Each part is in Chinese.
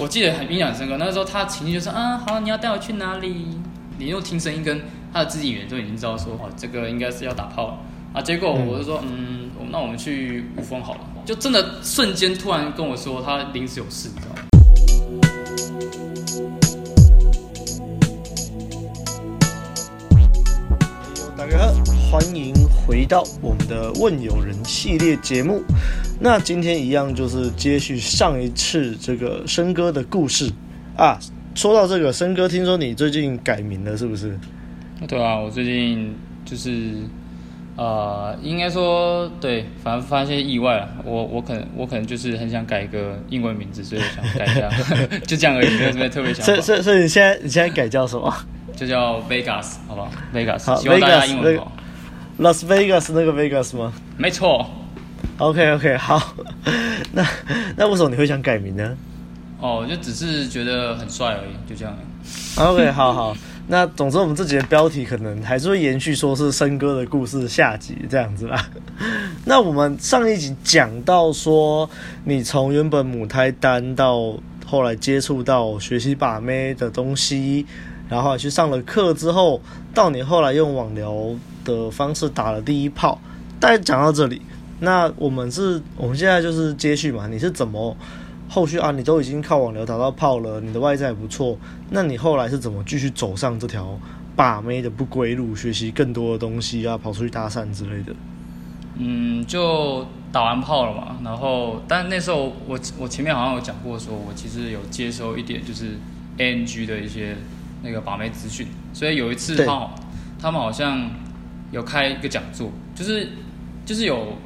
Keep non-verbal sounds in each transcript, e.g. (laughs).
我记得很印象深刻。那个时候他情绪就说：“啊，好，你要带我去哪里？”你用听声音跟他的肢体语言就已经知道说：“哦，这个应该是要打炮了啊。”结果我就说：“嗯，嗯，那我们去五峰好了。”就真的瞬间突然跟我说他临时有事，你知道吗？大家好，欢迎回到我们的问友人系列节目。那今天一样就是接续上一次这个笙歌的故事啊。说到这个笙歌，听说你最近改名了，是不是？对啊，我最近就是呃，应该说对，反正发生一些意外了。我我可能我可能就是很想改一个英文名字，所以想改一下，(laughs) 就这样而已，没有什么特别想。所以所以所以你现在你现在改叫什么？就叫 Vegas，好不好？Vegas，希望大家英文好。Las Vegas 那个 Vegas 吗？没错。OK OK，好。(laughs) 那那为什么你会想改名呢？哦，就只是觉得很帅而已，就这样。OK，好好。那总之我们这集的标题可能还是会延续，说是森哥的故事下集这样子啦。(laughs) 那我们上一集讲到说，你从原本母胎单到后来接触到学习把妹的东西。然后去上了课之后，到你后来用网聊的方式打了第一炮，大概讲到这里。那我们是，我们现在就是接续嘛。你是怎么后续啊？你都已经靠网聊打到炮了，你的外在也不错。那你后来是怎么继续走上这条把妹的不归路，学习更多的东西啊，跑出去搭讪之类的？嗯，就打完炮了嘛。然后，但那时候我我前面好像有讲过，说我其实有接收一点就是 ANG 的一些。那个把妹资讯，所以有一次他好，他们好像有开一个讲座，就是就是有，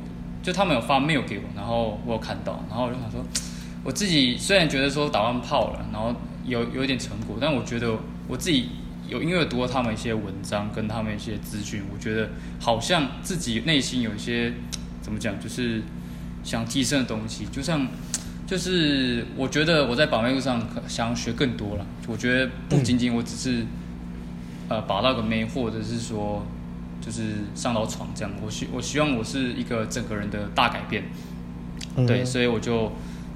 就他们有发 mail 给我，然后我有看到，然后我就想说，(tsk) 我自己虽然觉得说打完炮了，然后有有一点成果，但我觉得我自己有因为读了他们一些文章跟他们一些资讯，我觉得好像自己内心有一些 (tsk) 怎么讲，就是想提升的东西，就像。就是我觉得我在把妹路上想要学更多了。我觉得不仅仅我只是呃把到个妹，或者是说就是上到床这样。我希我希望我是一个整个人的大改变。对，所以我就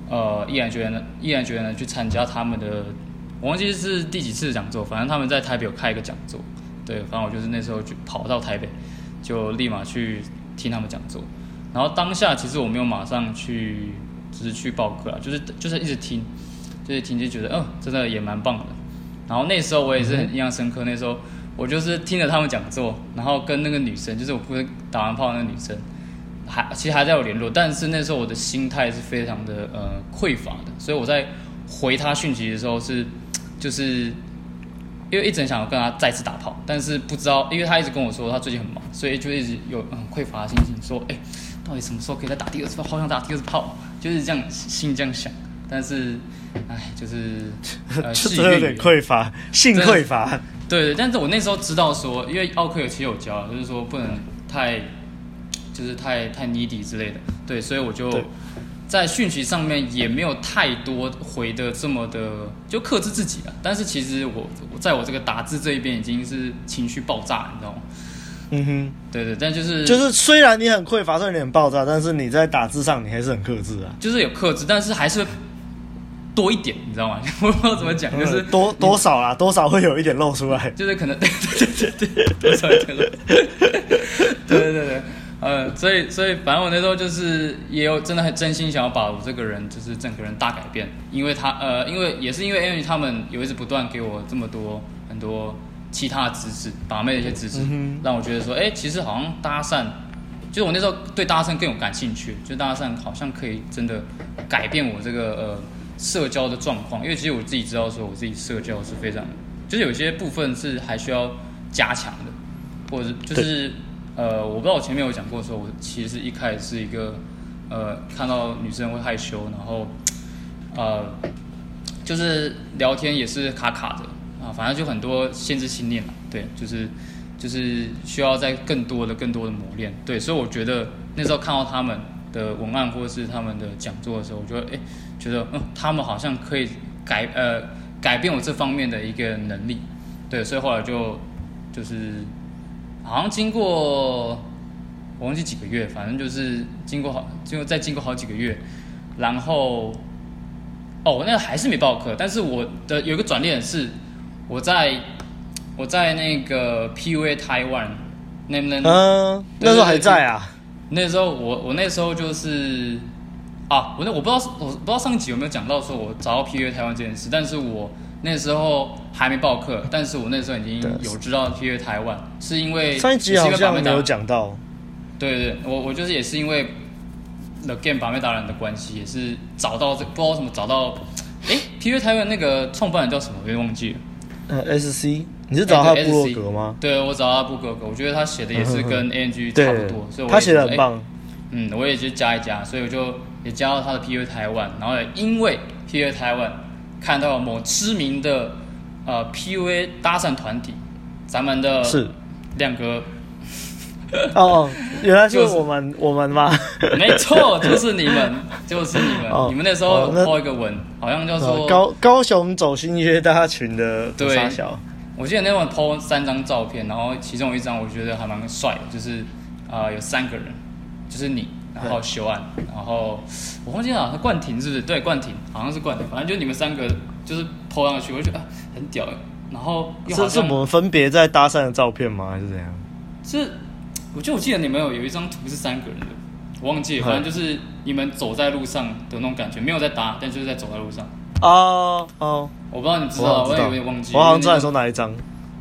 呃毅然决然的毅然决然的去参加他们的，我忘记是第几次讲座，反正他们在台北有开一个讲座。对，反正我就是那时候就跑到台北，就立马去听他们讲座。然后当下其实我没有马上去。只是去报课啊，就是就是一直听，就是听就觉得，嗯、哦，真的也蛮棒的。然后那时候我也是很印象深刻，那时候我就是听了他们讲座，然后跟那个女生，就是我不是打完炮的那个女生，还其实还在有联络，但是那时候我的心态是非常的呃匮乏的，所以我在回她讯息的时候是，就是因为一直想要跟她再次打炮，但是不知道，因为她一直跟我说她最近很忙，所以就一直有很匮乏的心情，说，哎，到底什么时候可以再打第二次炮？好想打第二次炮。就是这样心这样想，但是，哎，就是，呃，(laughs) 是有点匮乏，性匮乏。对对，但是我那时候知道说，因为奥克有其实有教，就是说不能太，就是太太 needy 之类的。对，所以我就在讯息上面也没有太多回的这么的，就克制自己了。但是其实我我在我这个打字这一边已经是情绪爆炸，你知道吗？嗯哼，对对，但就是就是，虽然你很匮乏，虽然你很爆炸，但是你在打字上你还是很克制啊。就是有克制，但是还是会多一点，你知道吗？(laughs) 我不知道怎么讲，嗯、就是多多少啦，多少会有一点露出来。(laughs) 就是可能对对对对对，多少一点露。(laughs) 对对对对，呃，所以所以反正我那时候就是也有真的很真心想要把我这个人就是整个人大改变，因为他呃，因为也是因为因为他们有一直不断给我这么多很多。其他的知识，把妹的一些知识，嗯、让我觉得说，哎、欸，其实好像搭讪，就是我那时候对搭讪更有感兴趣，就搭讪好像可以真的改变我这个呃社交的状况，因为其实我自己知道说，我自己社交是非常，就是有些部分是还需要加强的，或者就是呃，我不知道我前面有讲过说，我其实一开始是一个呃看到女生会害羞，然后呃就是聊天也是卡卡的。啊，反正就很多限制信念嘛，对，就是就是需要在更多的、更多的磨练，对，所以我觉得那时候看到他们的文案或者是他们的讲座的时候，我觉得哎，觉得嗯，他们好像可以改呃改变我这方面的一个能力，对，所以后来就就是好像经过我忘记几个月，反正就是经过好，经过再经过好几个月，然后哦，那个还是没报课，但是我的有一个转捩是，我在我在那个 PUA 台湾，那那嗯，那时候还在啊。那时候我我那时候就是啊，我那我不知道我不知道上一集有没有讲到说我找到 PUA 台湾这件事，但是我那时候还没报课，但是我那时候已经有知道 PUA 台湾，是因为上一集好像没有讲到。对对对，我我就是也是因为。The Game 把妹达人的关系也是找到这不知道怎么找到，哎，PUA 台湾那个创办人叫什么？我忘记了。呃，SC，你是找他布洛格吗？对，我找他布洛格，我觉得他写的也是跟 ANG 差不多，所以他写的很棒。嗯，我也就加一加，所以我就也加到他的 PUA 台湾，然后也因为 PUA 台湾看到某知名的呃 PUA 搭讪团体，咱们的是亮哥。哦，原来就是我们、就是、我们吗？(laughs) 没错，就是你们，就是你们。哦、你们那时候 po 一个文，好像叫做高高雄走心约大群的对。我记得那晚 po 三张照片，然后其中一张我觉得还蛮帅的，就是啊、呃、有三个人，就是你，然后修安，然后我忘记了，他冠廷是不是？对，冠廷好像是冠廷，反正就你们三个就是 po 上去，我就觉得、啊、很屌。然后这是我们分别在搭讪的照片吗？还是怎样？是。我就我记得你们有有一张图是三个人的，我忘记了，反正就是你们走在路上的那种感觉，没有在搭，但就是在走在路上。哦哦，我不知道你知道，我，我也有点忘记。我好像知道你说哪一张。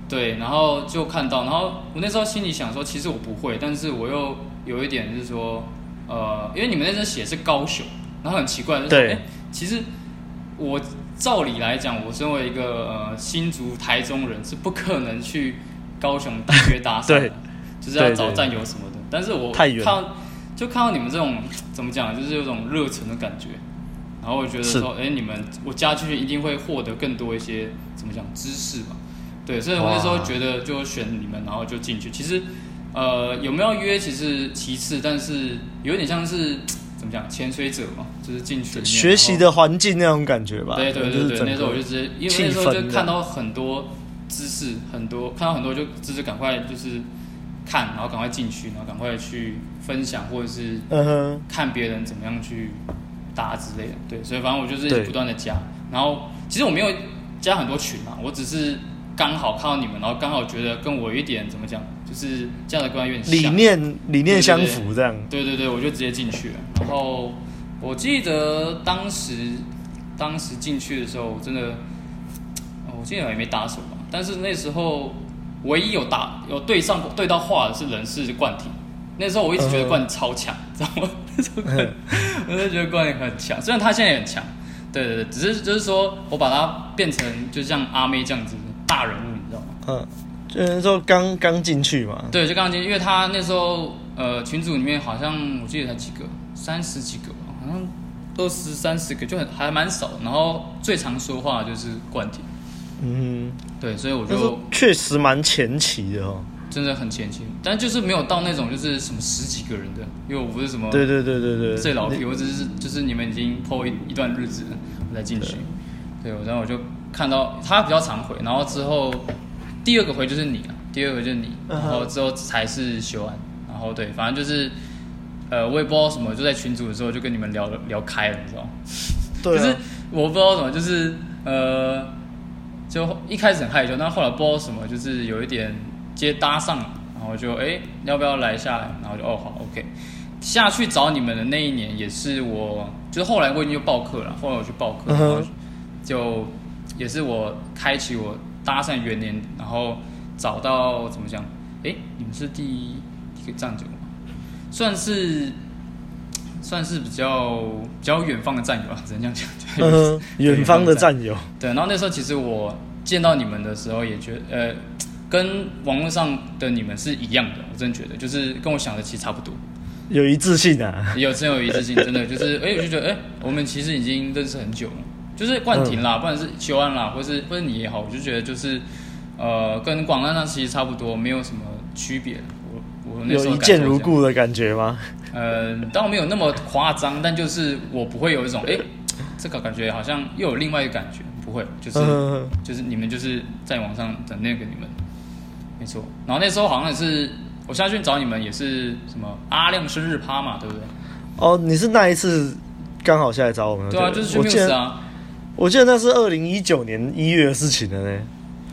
对，然后就看到，然后我那时候心里想说，其实我不会，但是我又有一点就是说，呃，因为你们那阵写是高雄，然后很奇怪，就是说，哎，其实我照理来讲，我身为一个呃新竹台中人，是不可能去高雄大约搭讪的。(laughs) 就是要找战友什么的，但是我看就看到你们这种怎么讲，就是有种热忱的感觉，然后我觉得说，哎、欸，你们我加进去一定会获得更多一些怎么讲知识吧，对，所以我那时候觉得就选你们，然后就进去。其实，呃，有没有约其实其次，但是有点像是 (tsk) 怎么讲潜水者嘛，就是进去学习的环境那种感觉吧。对对对对，那时候我就直接，因为那时候就看到很多知识，很多看到很多就知识，赶快就是。看，然后赶快进去，然后赶快去分享，或者是看别人怎么样去搭之类的。对，所以反正我就是不断的加。然后其实我没有加很多群嘛，我只是刚好看到你们，然后刚好觉得跟我有一点怎么讲，就是这样的观念有点，理念理念相符这样。对对对，我就直接进去了。然后我记得当时当时进去的时候，真的，我记得也没打什么，但是那时候。唯一有打有对上对到话的是人是冠廷，那时候我一直觉得冠廷超强，知道吗？那时候 (laughs) 我就觉得冠廷很强，虽然他现在也很强，对对对，只是就是说我把他变成就像阿妹这样子大人物，你知道吗？嗯，就那时候刚刚进去嘛，对，就刚进去，因为他那时候呃群组里面好像我记得才几个，三十几个吧，好像二十三十个，就很还蛮少，然后最常说话就是冠廷。嗯，对，所以我就确实蛮前期的哦，真的很前期，但就是没有到那种就是什么十几个人的，因为我不是什么对对对对对。最老皮，我只是就是你们已经 po 一一段日子我才进去，对，然后我就看到他比较常回，然后之后第二个回就是你了，第二个就是你，然后之后才是修安，然后对，反正就是呃我也不知道什么，就在群组的时候就跟你们聊聊开了，你知道吗？对，就是我不知道什么，就是呃。就一开始很害羞，但后来不知道什么，就是有一点接搭上了，然后就哎、欸，要不要来下来？然后就哦好，OK，下去找你们的那一年也是我，就是后来我已经就报课了，后来我去报课，然后就也是我开启我搭讪元年，然后找到怎么讲？哎、欸，你们是第一个战友吗？算是算是比较比较远方的战友啊，只能这样讲。嗯，远方的战友。对，然后那时候其实我。见到你们的时候也觉得，呃，跟网络上的你们是一样的，我真觉得，就是跟我想的其实差不多，有一致性啊，有真有一致性，真的就是，哎，我就觉得，哎，我们其实已经认识很久了，就是冠廷啦，嗯、不管是修安啦，或是或是你也好，我就觉得就是，呃，跟广安那其实差不多，没有什么区别。我我那时候有一见如故的感觉吗？呃，当然没有那么夸张，但就是我不会有一种，哎，这个感觉好像又有另外一个感觉。不会，就是、嗯、就是你们就是在网上的那个你们，没错。然后那时候好像也是我下去找你们，也是什么阿亮生日趴嘛，对不对？哦，你是那一次刚好下来找我们？对啊，就是去 Muse 啊。我记得那是二零一九年一月的事情了呢。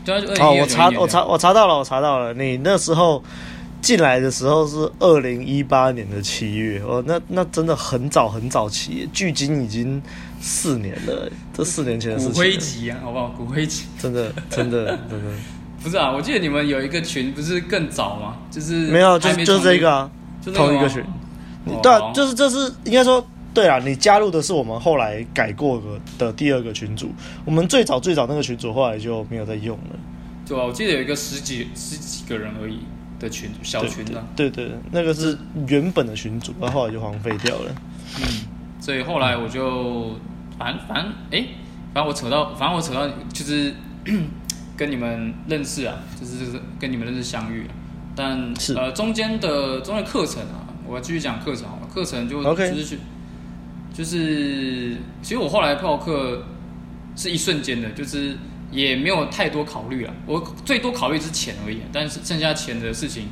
对啊，好，我查我查我查到了，我查到了，你那时候进来的时候是二零一八年的七月哦，那那真的很早很早期，距今已经四年了，这四年前的事情。骨灰级啊，好不好？骨灰级，真的真的真的。(laughs) 不是啊，我记得你们有一个群，不是更早吗？就是没有，就是就是这个啊，就同一个群。哦、对啊，就是这是应该说。对啊，你加入的是我们后来改过的第二个群组，我们最早最早那个群组后来就没有再用了。对啊，我记得有一个十几十几个人而已的群组，小群啊。对对，对，那个是原本的群组，然后后来就荒废掉了。嗯，所以后来我就反正反正哎，反正我扯到，反正我扯到就是 (coughs) 跟你们认识啊，就是跟你们认识相遇，啊但是呃中间的中间课程啊，我要继续讲课程好了，课程就 OK 就是去。就是，其实我后来报课是一瞬间的，就是也没有太多考虑了。我最多考虑是钱而已，但是剩下钱的事情，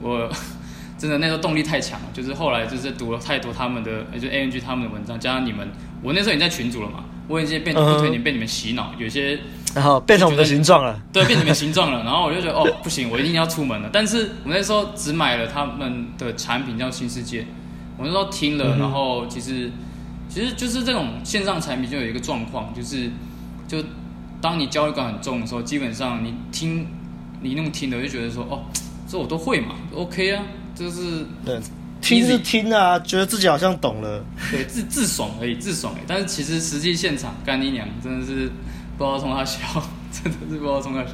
我 (laughs) 真的那时候动力太强了。就是后来就是读了太多他们的，就 ANG 他们的文章，加上你们，我那时候已经在群组了嘛，我已经变成不推你被你们洗脑，有些然后变成我们的形状了，对，变成你们形状了。然后我就觉得哦，不行，我一定要出门了。但是我那时候只买了他们的产品叫新世界，我那时候听了，然后其实。其实就是这种线上产品就有一个状况，就是就当你焦虑感很重的时候，基本上你听你那么听的就觉得说哦，这我都会嘛，OK 啊，就是对，听是听啊，觉得自己好像懂了，对，自自爽而已，自爽而已。但是其实实际现场干你娘真的是不知道从哪笑，真的是不知道从哪笑。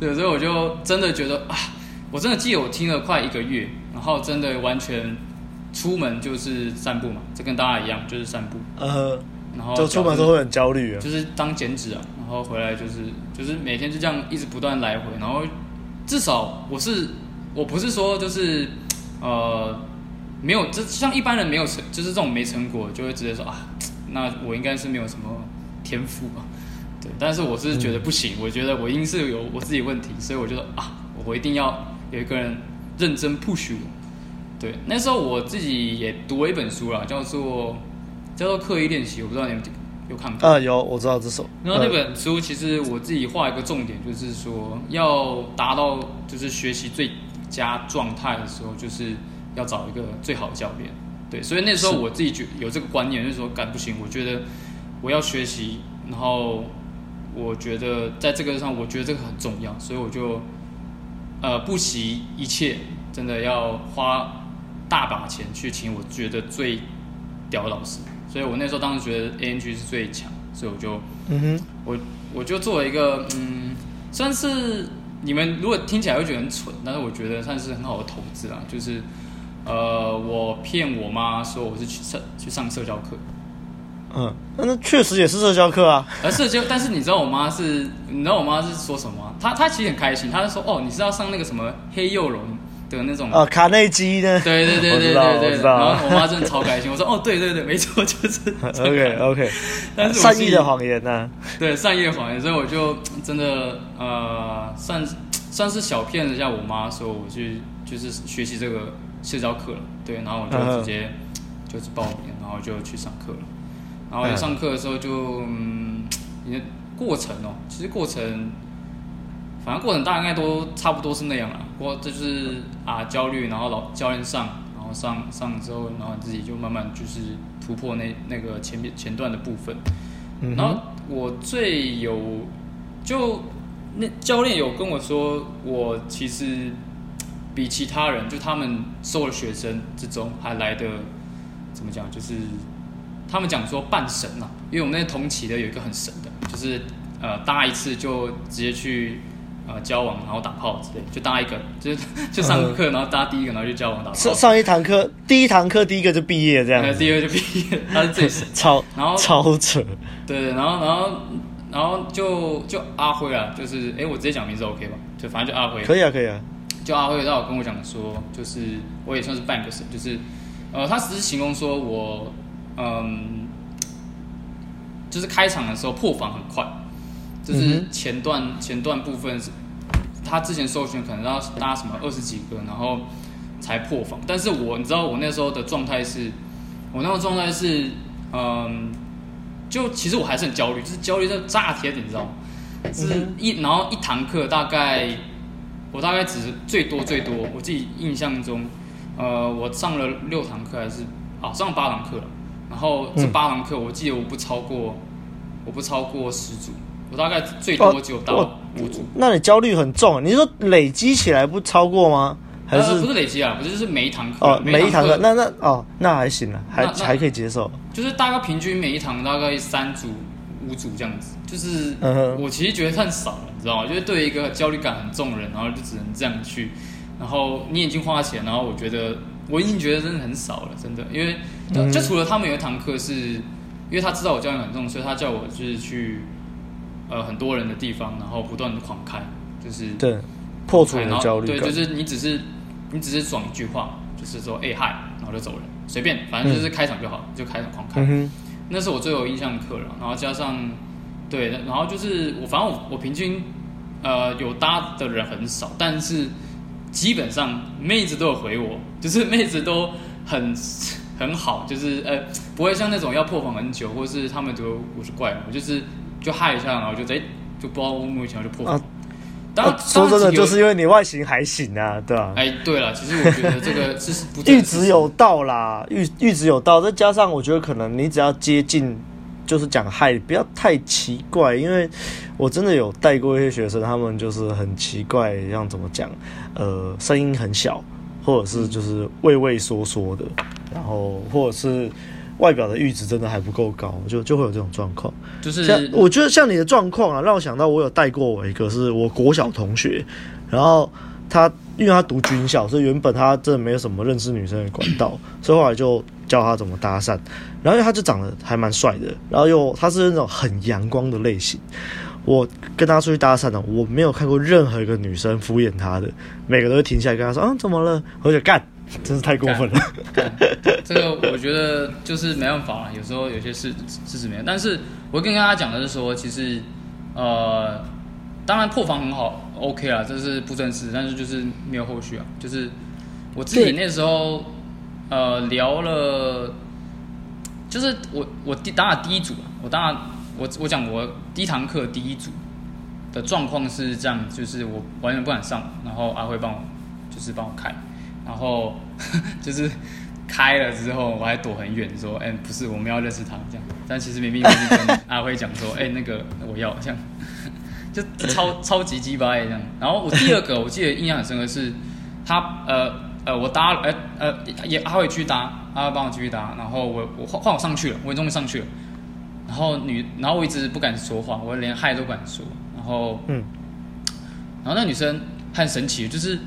对，所以我就真的觉得啊，我真的记得我听了快一个月，然后真的完全。出门就是散步嘛，这跟大家一样，就是散步。呃，然后就出门都会很焦虑啊，就是当减脂啊，然后回来就是就是每天就这样一直不断来回，然后至少我是我不是说就是呃没有，就像一般人没有成，就是这种没成果就会直接说啊，那我应该是没有什么天赋吧，对，但是我是觉得不行，嗯、我觉得我一定是有我自己问题，所以我觉得啊，我一定要有一个人认真 push 我。对，那时候我自己也读了一本书啦，叫做叫做刻意练习，我不知道你们有看过。啊，有，我知道这首。然后那本书其实我自己画一个重点，就是说要达到就是学习最佳状态的时候，就是要找一个最好的教练。对，所以那时候我自己觉有这个观念，就是说，干不行，我觉得我要学习，然后我觉得在这个上，我觉得这个很重要，所以我就呃不惜一切，真的要花。大把钱去请我觉得最屌的老师，所以我那时候当时觉得 ANG 是最强，所以我就，嗯哼，我我就做了一个，嗯，算是你们如果听起来会觉得很蠢，但是我觉得算是很好的投资啦，就是，呃，我骗我妈说我是去上去上社交课，嗯，那那确实也是社交课啊，而社交，但是你知道我妈是，你知道我妈是说什么吗？她她其实很开心，她就说，哦，你是要上那个什么黑幼龙。的那种。哦，卡内基的，对对对对对 (laughs) 对，然后我妈真的超开心，我说哦，对对对，没错，(laughs) 就是 OK OK，(laughs) 但是善意的谎言呐，对善意的谎言，所以我就真的呃，算算是小骗了一下我妈，说我去就是学习这个社交课了，对，然后我就直接就是报名，然后就去上课了，然后上课的时候就嗯，你的过程哦，其实过程。反正过程大概都差不多是那样了，不过这就是啊焦虑，然后老教练上，然后上上之后，然后自己就慢慢就是突破那那个前面前段的部分。然后我最有就那教练有跟我说，我其实比其他人就他们收的学生之中还来的怎么讲，就是他们讲说半神呐，因为我们那同期的有一个很神的，就是呃搭一次就直接去。呃，交往然后打炮之类，就搭一个，就是就上课，然后搭第一个，然后就交往打炮。上上一堂课，第一堂课第一个就毕业这样。第二个就毕业，他是最 (laughs) 神。超，然后超扯。对对，然后然后然后就就阿辉啊，就是哎，我直接讲名字 OK 吧？就反正就阿辉。可以啊，可以啊。就阿辉，他有跟我讲说，就是我也算是半个神，就是呃，他只是形容说我嗯，就是开场的时候破防很快。就是前段、嗯、前段部分是，他之前授权可能要搭什么二十几个，然后才破防。但是我你知道我那时候的状态是，我那个状态是，嗯，就其实我还是很焦虑，就是焦虑到炸天，你知道吗？是一然后一堂课大概我大概只是最多最多，我自己印象中，呃，我上了六堂课还是啊上了八堂课了，然后这八堂课我记得我不超过我不超过十组，我大概最多就到五组。那你焦虑很重，你是说累积起来不超过吗？还是、呃、不是累积啊？不是，就是每一堂课哦，每一堂课，那那哦，那还行了，还还可以接受。就是大概平均每一堂大概三组、五组这样子。就是我其实觉得太少了，你知道吗？就是对于一个焦虑感很重的人，然后就只能这样去。然后你已经花钱，然后我觉得我已经觉得真的很少了，真的。因为就，就除了他们有一堂课是，因为他知道我焦虑很重，所以他叫我就是去呃很多人的地方，然后不断的狂开，就是对破除你的焦虑感。对，就是你只是。你只是爽一句话，就是说哎嗨，然后就走人，随便，反正就是开场就好，嗯、就开场狂开。嗯、那是我最有印象的课了。然后加上，对，然后就是我，反正我我平均，呃，有搭的人很少，但是基本上妹子都有回我，就是妹子都很 (laughs) 很好，就是呃不会像那种要破防很久，或是他们都我是怪我，就是就嗨一下，然后就哎就不知道莫名其妙就破防。啊说真的，就是因为你外形还行啊，对吧？哎，对了，其实我觉得这个 (laughs) 是阈值有到啦，阈阈值有到，再加上我觉得可能你只要接近，就是讲嗨，不要太奇怪，因为我真的有带过一些学生，他们就是很奇怪，像怎么讲，呃，声音很小，或者是就是畏畏缩缩的，然后或者是。外表的阈值真的还不够高，就就会有这种状况。就是像我觉得像你的状况啊，让我想到我有带过我一个是我国小同学，然后他因为他读军校，所以原本他真的没有什么认识女生的管道，(laughs) 所以后来就教他怎么搭讪。然后他就长得还蛮帅的，然后又他是那种很阳光的类型。我跟他出去搭讪呢，我没有看过任何一个女生敷衍他的，每个都会停下来跟他说：“啊，怎么了？”我就干。真是太过分了。这个我觉得就是没办法了，有时候有些事事实没有。但是我跟大家讲的是说，其实呃，当然破防很好，OK 啊，这是不真实，但是就是没有后续啊。就是我自己那时候呃聊了，就是我我第当然第一组，我当然我我讲我第一堂课第一组的状况是这样，就是我完全不敢上，然后阿辉帮我就是帮我开。然后 (laughs) 就是开了之后，我还躲很远，说：“哎，不是，我们要认识他这样。”但其实明明我是跟阿辉讲说：“哎，那个我要这样。(laughs) ”就超超级鸡巴这样。然后我第二个，我记得印象很深刻是，他呃呃，我搭呃呃也阿辉去搭，阿辉帮我继续搭。然后我我换换我上去了，我终于上去了。然后女，然后我一直不敢说话，我连嗨都不敢说。然后嗯，然后那女生很神奇，就是。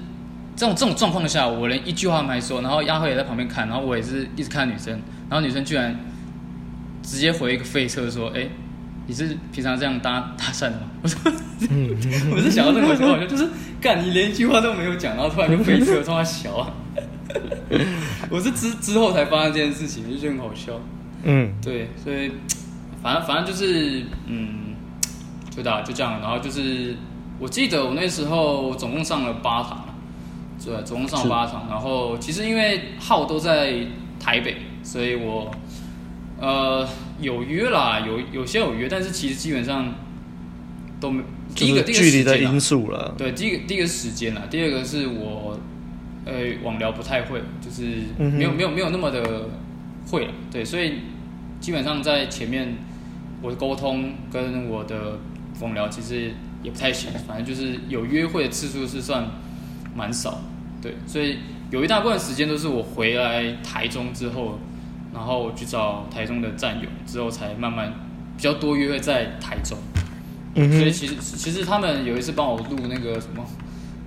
这种这种状况下，我连一句话都没说，然后丫鬟也在旁边看，然后我也是一直看女生，然后女生居然直接回一个废车说：“哎，你是平常这样搭搭讪的吗？” (laughs) 我说：“我是想到这个情况，就是干你连一句话都没有讲，然后突然就废车，突然小啊！” (laughs) 我是之之后才发现这件事情，就觉得很好笑。嗯，对，所以反正反正就是嗯，就大就这样，然后就是我记得我那时候总共上了八堂。对，总共上八场，然后其实因为号都在台北，所以我呃有约啦，有有些有约，但是其实基本上都没。第一个距离的因素了。对，第一个第一个时间啦，第二个是我呃网聊不太会，就是没有没有没有那么的会了，对，所以基本上在前面我的沟通跟我的网聊其实也不太行，反正就是有约会的次数是算蛮少。对，所以有一大部分时间都是我回来台中之后，然后去找台中的战友，之后才慢慢比较多约会在台中。嗯，所以其实其实他们有一次帮我录那个什么，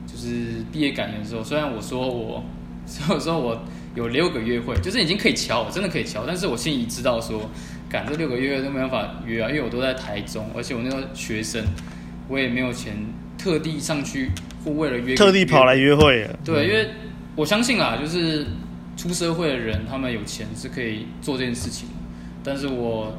就是毕业感言的时候，虽然我说我，所以说我有六个约会，就是已经可以敲，真的可以敲，但是我心里知道说，赶这六个月都没办法约啊，因为我都在台中，而且我那个学生，我也没有钱特地上去。或为了约，特地跑来约会。对，因为我相信啊，就是出社会的人，他们有钱是可以做这件事情。但是我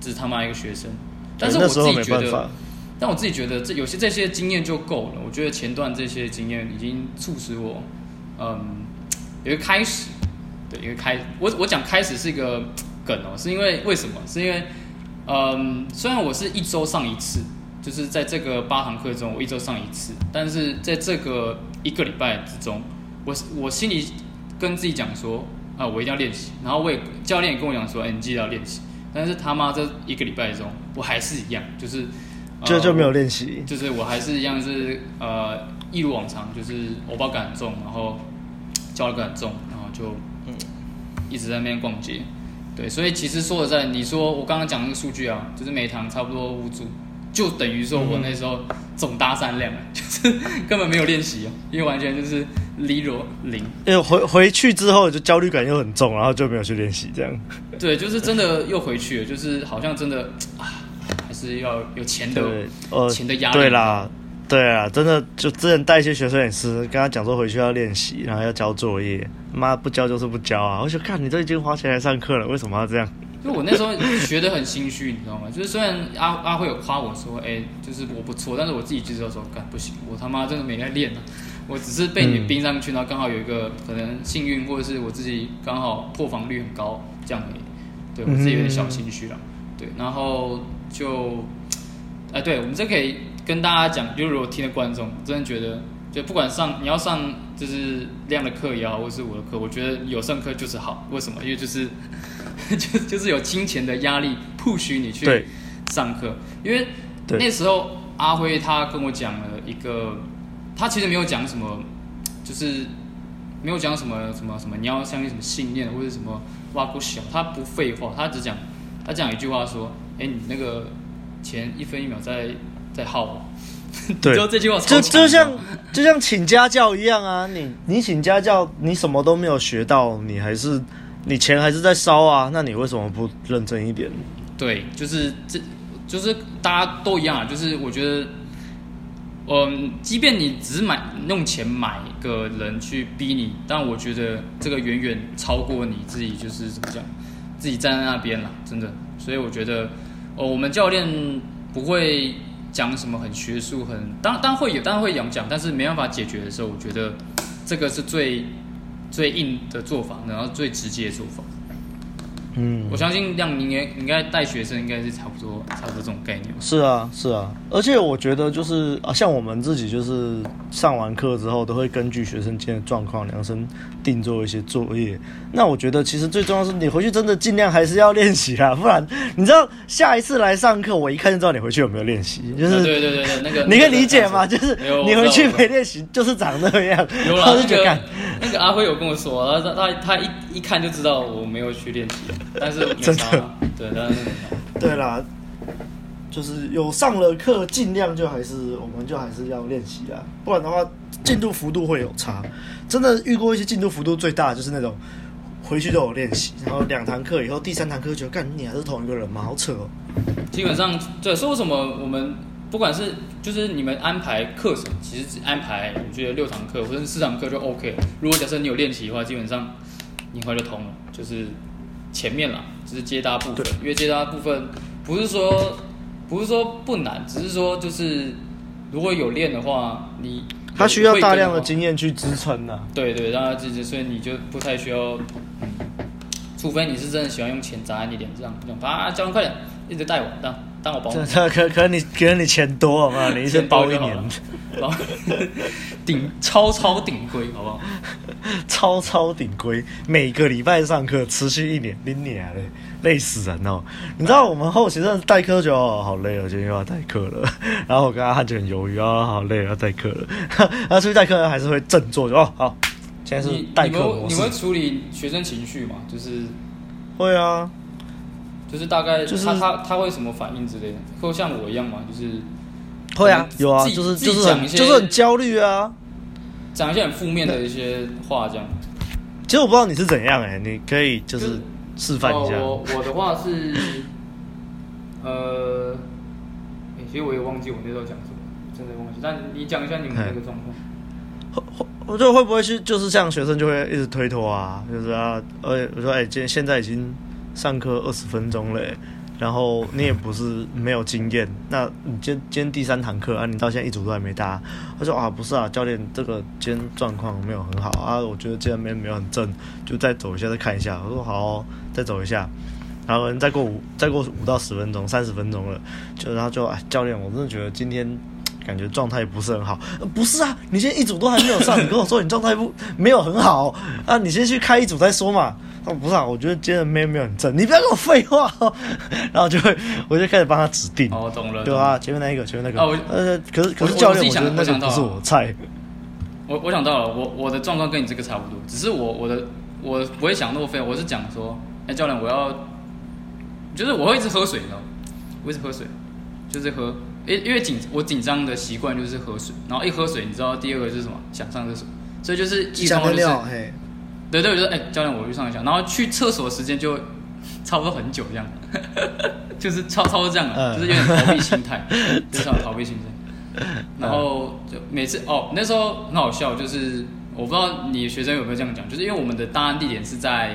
只他妈一个学生，但是我自己觉得，但我自己觉得这有些这些经验就够了。我觉得前段这些经验已经促使我，嗯，有一个开始，对，一个开。我我讲开始是一个梗哦，是因为为什么？是因为嗯，虽然我是一周上一次，就是在这个八堂课中，我一周上一次，但是在这个一个礼拜之中，我我心里跟自己讲说，啊，我一定要练习。然后我也教练也跟我讲说，哎，你记得要练习。但是他妈这一个礼拜中，我还是一样，就是就、呃、就没有练习，就是我还是一样是呃一如往常，就是欧巴感很重，然后教练感很重，然后就嗯一直在那边逛街。对，所以其实说实在，你说我刚刚讲那个数据啊，就是每堂差不多五组，就等于说我那时候总搭三辆，(laughs) 就是根本没有练习哦，因为完全就是 zero 零。因为回回去之后就焦虑感又很重，然后就没有去练习这样。对，就是真的又回去了，就是好像真的啊，还是要有钱的，呃，钱的压力。对啦。对啊，真的就之前带一些学生也是，跟他讲说回去要练习，然后要交作业，妈不交就是不交啊！我就看你都已经花钱来上课了，为什么要这样？就我那时候学的很心虚，你知道吗？(laughs) 就是虽然阿阿辉有夸我说，哎，就是我不错，但是我自己知道说，干不行，我他妈真的没在练啊！我只是被你冰上去，然后刚好有一个可能幸运，或者是我自己刚好破防率很高这样而已。对我自己有点小心虚了，对，然后就，哎，对我们这可以。跟大家讲，就如果听的观众真的觉得，就不管上你要上就是量的课也好，或是我的课，我觉得有上课就是好。为什么？因为就是 (laughs) 就就是有金钱的压力 push 你去上课。因为那时候阿辉他跟我讲了一个，他其实没有讲什么，就是没有讲什么什么什么，你要相信什么信念或者什么挖苦小，他不废话，他只讲他讲一句话说，哎，你那个钱一分一秒在。在耗，(laughs) 对，就这句话，就就像就像请家教一样啊！你你请家教，你什么都没有学到，你还是你钱还是在烧啊？那你为什么不认真一点？对，就是这，就是大家都一样啊。就是我觉得，嗯，即便你只是买用钱买个人去逼你，但我觉得这个远远超过你自己，就是怎么讲，自己站在那边了，真的。所以我觉得，哦，我们教练不会。讲什么很学术，很当当会有，当然会有讲，但是没办法解决的时候，我觉得这个是最最硬的做法，然后最直接的做法。嗯，我相信让你应该应该带学生应该是差不多差不多这种概念。是啊，是啊，而且我觉得就是啊，像我们自己就是上完课之后，都会根据学生间的状况量身定做一些作业。那我觉得其实最重要是你回去真的尽量还是要练习啊，不然你知道下一次来上课，我一看就知道你回去有没有练习。就是、啊、对对对对，那个你可以理解吗？就是你回去没练习，就是长那样。有啦，那个那个阿辉有跟我说，他他他一一看就知道我没有去练习。但是真的，对，但是对啦，就是有上了课，尽量就还是，我们就还是要练习啊，不然的话，进度幅度会有差。真的遇过一些进度幅度最大，就是那种回去都有练习，然后两堂课以后，第三堂课觉得干你还是同一个人吗？好扯哦。基本上，对，所以为什么我们不管是就是你们安排课程，其实只安排我觉得六堂课或者是四堂课就 OK。如果假设你有练习的话，基本上你很快就通了，就是。前面啦，就是接搭部分，因为接搭部分不是说不是说不难，只是说就是如果有练的话，你他需要大量的经验去支撑呐。对对，让他支持，所以你就不太需要，嗯，除非你是真的喜欢用钱砸你脸，这样这样，啊，教官快点，一直带我，当当我保姆。可可可你可能你钱多好吗？你一次包一年。包 (laughs) 顶超超顶规，好不好？(laughs) 超超顶规，每个礼拜上课，持续一年，你娘嘞，累死人哦！你知道我们后期真的代课就好累哦，今天又要代课了。(laughs) 然后我跟阿汉就很犹豫啊，好累，要代课了。然后出去代课还是会振作，就哦，好，现在是代课模式。你会处理学生情绪吗？就是会啊，就是大概就是他他他会什么反应之类的，会像我一样吗？就是。会啊，有啊，就是就是很就是很焦虑啊，讲一些很负面的一些话，这样。其实我不知道你是怎样哎、欸，你可以就是示范一下。我我的话是，呃，其实我也忘记我那时候讲什么，真的忘记。但你讲一下你们那个状况。会会，我觉得会不会是就是像学生就会一直推脱啊，就是啊，呃，我说哎，今天现在已经上课二十分钟了、欸。然后你也不是没有经验，那你今今天第三堂课啊，你到现在一组都还没搭。他说啊，不是啊，教练，这个今天状况没有很好啊，我觉得今天没没有很正，就再走一下再看一下。我说好，再走一下。然后再过五再过五到十分钟，三十分钟了，就然后就哎，教练，我真的觉得今天感觉状态不是很好。不是啊，你现在一组都还没有上，你跟我说你状态不没有很好啊？你先去开一组再说嘛。哦，不是啊，我觉得今天的妹没有很正，你不要跟我废话哦。(laughs) 然后就会我就开始帮他指定。哦，懂了。对啊，前面那一个，前面那个。哦，呃，可是可是教练，我觉得那个不是我菜。我我想到了，我我的状况跟你这个差不多，只是我我的我不会想那么废，我是讲说，哎，教练，我要，就是我会一直喝水，你知道吗？我一直喝水，就是喝，因因为紧我紧张的习惯就是喝水，然后一喝水，你知道第二个是什么？想上厕所，所以就是一上就是，对对，我就说，哎，教练，我去上一下，然后去厕所的时间就差不多很久这样，(laughs) 就是超超这样的，就是有点逃避心态，(laughs) 就是逃避心态。然后就每次哦，那时候很好笑，就是我不知道你学生有没有这样讲，就是因为我们的搭案地点是在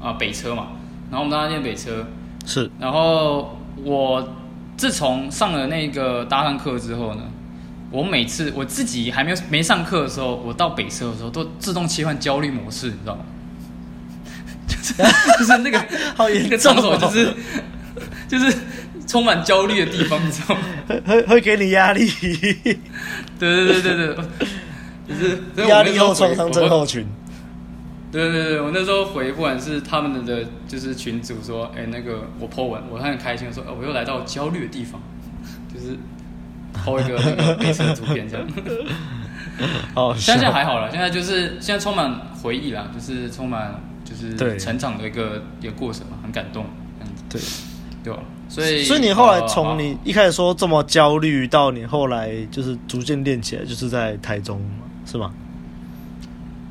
啊、呃、北车嘛，然后我们搭案地点北车。是，然后我自从上了那个搭上课之后呢，我每次我自己还没有没上课的时候，我到北车的时候都自动切换焦虑模式，你知道吗？(laughs) 就是 (laughs) 就是那个 (laughs) 好严重，那个场所就是就是。充满焦虑的地方，你知道吗？会会会给你压力。对对对对对，就是压力后创伤症候群。对对对，我那时候回，不管是他们的就是群主说，哎、欸，那个我 po 文，我很开心的说，哦，我又来到焦虑的地方，就是 po 一个那个悲伤的图片这样。(laughs) 哦，现在还好了，现在就是现在充满回忆啦，就是充满就是成长的一个一个过程嘛，很感动嗯。对。对吧？所以所以你后来从你一开始说这么焦虑，到你后来就是逐渐练起来，就是在台中是吗？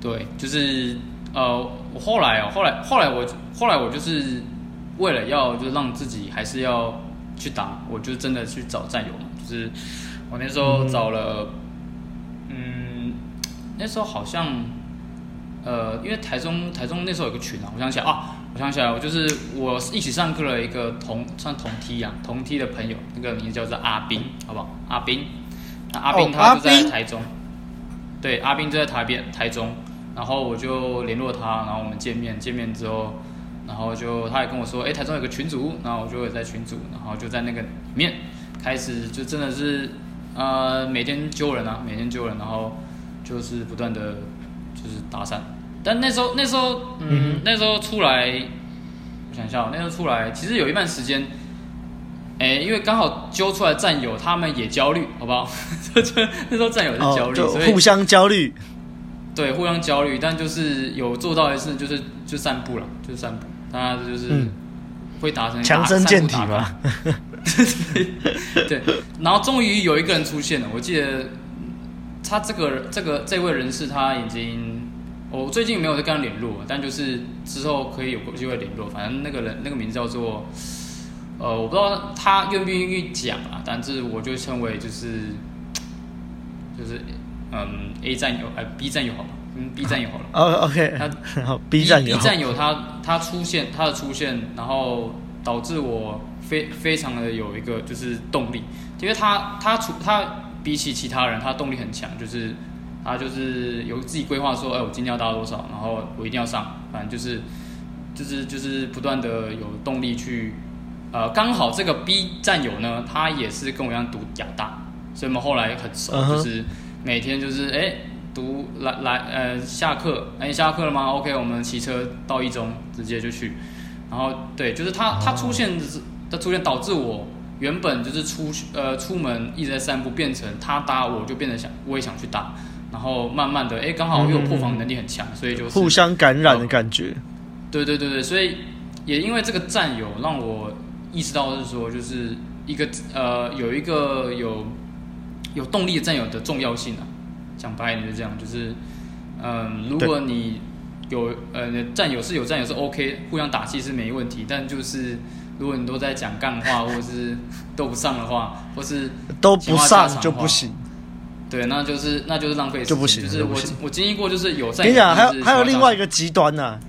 对，就是呃，我后来哦，后来后来我后来我就是为了要就是让自己还是要去打，我就真的去找战友嘛。就是我那时候找了，嗯，嗯，那时候好像呃，因为台中台中那时候有个群啊，我想起来啊。我想起来，我就是我一起上课的一个同算同梯啊，同梯的朋友，那个名字叫做阿斌，好不好？阿斌，那阿斌他就在台中，对，阿斌就在台边台中，然后我就联络他，然后我们见面，见面之后，然后就他也跟我说，哎，台中有个群组，然后我就会在群组，然后就在那个里面开始就真的是呃每天揪人啊，每天揪人，然后就是不断的就是搭讪。但那时候，那时候，嗯，嗯那时候出来，我想一下，那时候出来，其实有一半时间，哎、欸，因为刚好揪出来战友，他们也焦虑，好不好？(laughs) 那时候战友是焦虑，哦、所以互相焦虑，对，互相焦虑。但就是有做到的是，就是就散步了，就是散步，大家就是会达成强身健体嘛。(laughs) 对，然后终于有一个人出现了，我记得他这个这个这位人士他已经。我最近没有在跟他联络，但就是之后可以有机会联络。反正那个人那个名字叫做，呃，我不知道他愿不愿意讲啊，但是我就称为就是，就是嗯 A 战友哎 B 战友好了，嗯 B 战友好了。哦 OK，他 B 战友 B 战友他他出现他的出现，然后导致我非非常的有一个就是动力，因为他他除他比起其他人他动力很强，就是。他就是有自己规划说，哎，我今天要搭多少，然后我一定要上，反正就是，就是就是不断的有动力去，呃，刚好这个 B 战友呢，他也是跟我一样读亚大，所以我们后来很熟，就是每天就是哎读来来呃下课，哎下课了吗？OK，我们骑车到一中直接就去，然后对，就是他他出现的出现导致我原本就是出呃出门一直在散步，变成他搭我就变得想我也想去搭。然后慢慢的，哎，刚好又有破防能力很强，嗯、所以就是互相感染的感觉。对对对对，所以也因为这个战友，让我意识到是说，就是一个呃，有一个有有动力的战友的重要性啊。讲白一点就这样，就是嗯、呃，如果你有呃战友是有战友是 OK，互相打气是没问题。但就是如果你都在讲干话，或者是都不上的话，或是 (laughs) 都不上就不行。对，那就是那就是浪费时间。就不行，就是我我经历过，就是有在。跟你讲，还有还有另外一个极端呢、啊，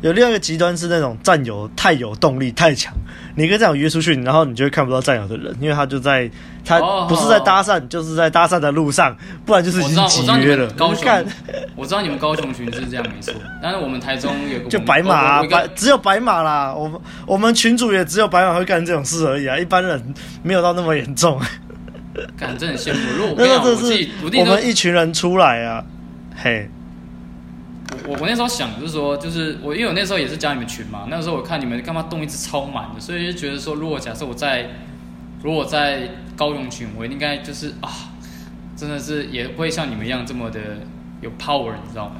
有另外一个极端是那种战友太有动力太强，你跟战友约出去，然后你就会看不到战友的人，因为他就在他不是在搭讪，oh, oh. 就是在搭讪的路上，不然就是已经集约了。高雄，(laughs) 我知道你们高雄群是这样没错，但是我们台中有个就白马、(laughs) 啊，白只有白马啦。我们我们群主也只有白马会干这种事而已啊，一般人没有到那么严重。感觉真的很羡慕。如果我跟你讲，(laughs) 我们一群人出来啊，嘿。我我那时候想就是说，就是我因为我那时候也是加你们群嘛，那个时候我看你们干嘛动一直超满的，所以就觉得说，如果假设我在，如果在高雄群，我应该就是啊，真的是也不会像你们一样这么的有 power，你知道吗？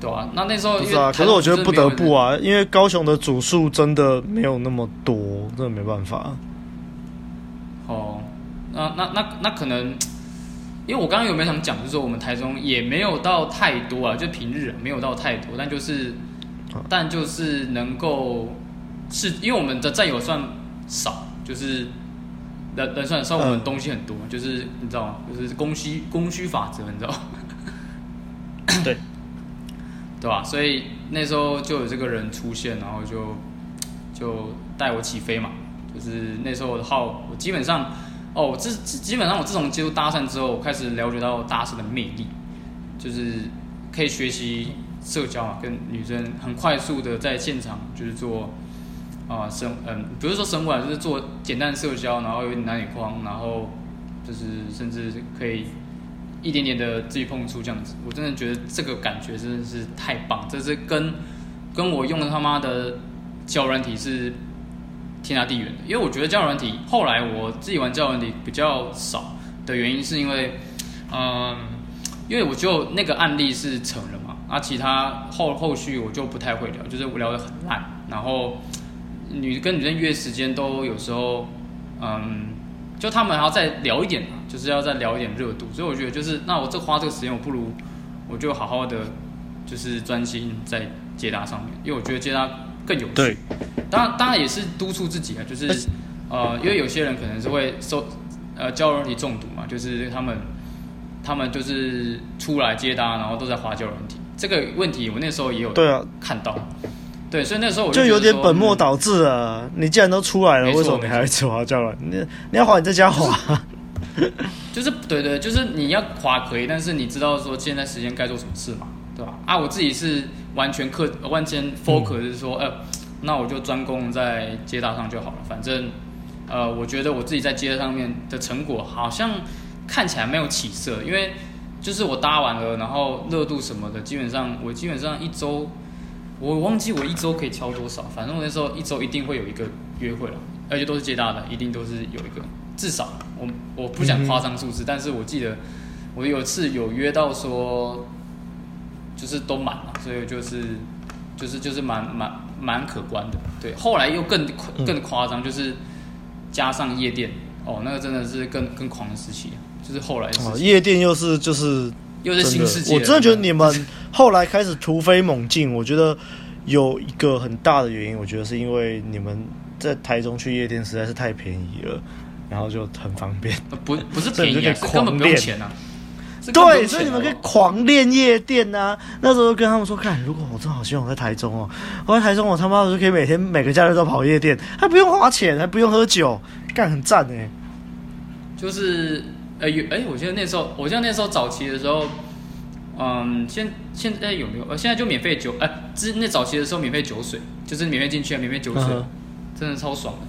对啊，那那时候是啊，可是我觉得不得不啊，因为高雄的组数真的没有那么多，真的没办法。哦，那那那那可能。因为我刚刚有没有想讲，就是说我们台中也没有到太多啊，就平日没有到太多，但就是，但就是能够是，因为我们的战友算少，就是人人算少，我们东西很多，嗯、就是你知道吗？就是供需供需法则，你知道吗？对，(coughs) 对吧？所以那时候就有这个人出现，然后就就带我起飞嘛，就是那时候的号，我基本上。哦，这基本上我自从接触搭讪之后，我开始了解到搭讪的魅力，就是可以学习社交嘛，跟女生很快速的在现场就是做啊生嗯，不是说生活，就是做简单的社交，然后有点男女框，然后就是甚至可以一点点的自己碰触这样子，我真的觉得这个感觉真的是太棒，这是跟跟我用的他妈的交友软体是。天差地远的，因为我觉得交友软体后来我自己玩交友软体比较少的原因，是因为，嗯，因为我就那个案例是成了嘛，啊，其他后后续我就不太会聊，就是我聊的很烂，然后女跟女生约时间都有时候，嗯，就他们还要再聊一点嘛，就是要再聊一点热度，所以我觉得就是那我这花这个时间，我不如我就好好的就是专心在接搭上面，因为我觉得接搭。更有趣，对。当然当然也是督促自己啊，就是，呃，因为有些人可能是会受，呃，交友软体中毒嘛，就是他们，他们就是出来接搭，然后都在滑交友软体，这个问题我那时候也有对啊。看到，对，所以那时候我就，就有点本末倒置啊，嗯、你既然都出来了，为什么你还一直滑交友？你你要滑你在家滑，就是对对，就是你要滑可以，但是你知道说现在时间该做什么事嘛，对吧？啊，我自己是。完全课完全 focus 是说，呃、那我就专攻在接搭上就好了。反正，呃，我觉得我自己在接上面的成果好像看起来没有起色，因为就是我搭完了，然后热度什么的，基本上我基本上一周，我忘记我一周可以敲多少。反正我那时候一周一定会有一个约会了，而且都是接搭的，一定都是有一个，至少我我不想夸张数字，但是我记得我有次有约到说。就是都满了，所以就是，就是就是蛮蛮蛮可观的。对，后来又更更夸张，就是加上夜店，哦，那个真的是更更狂的时期，就是后来哦，夜店又是就是又是新世界。我真的觉得你们 (laughs) 后来开始突飞猛进，我觉得有一个很大的原因，我觉得是因为你们在台中去夜店实在是太便宜了，然后就很方便。不不是便宜啊，(laughs) 是根本不用钱啊。对，所以你们可以狂练夜店呐、啊。那时候跟他们说，看，如果我真好希望我在台中哦，我在台中，我他妈的就可以每天每个假日都跑夜店，还不用花钱，还不用喝酒，干很赞哎。就是，呃，有，哎，我记得那时候，我记得那时候早期的时候，嗯，现现在有没有？呃，现在就免费酒，哎，之那早期的时候免费酒水，就是免费进去啊，免费酒水，嗯、真的超爽的。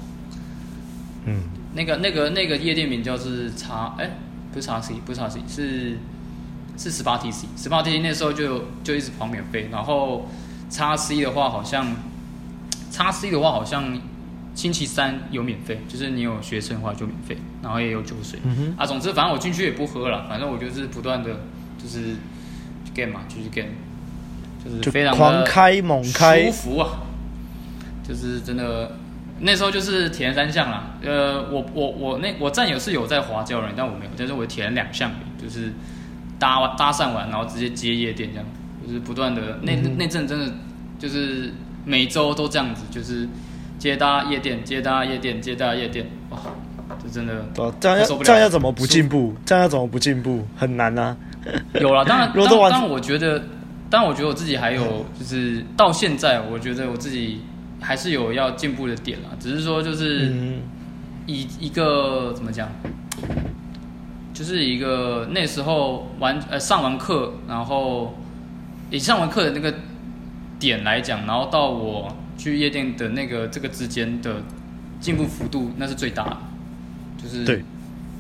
嗯，那个那个那个夜店名叫是茶，哎。不是 XC，不是 XC，是是十八 TC，十八 TC 那时候就就一直跑免费，然后 XC 的话好像 XC 的话好像星期三有免费，就是你有学生的话就免费，然后也有酒水，嗯、啊，总之反正我进去也不喝了，反正我就是不断的就是 game 嘛，就是 game，就是非常狂开猛开，舒服啊，就是真的。那时候就是铁人三项啦，呃，我我我那我战友是有在滑交人，但我没有，但是我铁人两项，就是搭完搭讪完，然后直接接夜店这样，就是不断的那那阵真的就是每周都这样子，就是接搭夜店，接搭夜店，接搭夜店，哇，这真的这样要这样要怎么不进步？这样要怎么不进步？很难啊。有了，当然，(laughs) 当然，我觉得但我觉得我自己还有，就是到现在，我觉得我自己还是有要进步的点啦。只是说，就是以一个怎么讲，就是一个那时候完呃上完课，然后以上完课的那个点来讲，然后到我去夜店的那个这个之间的进步幅度，那是最大的。就是对，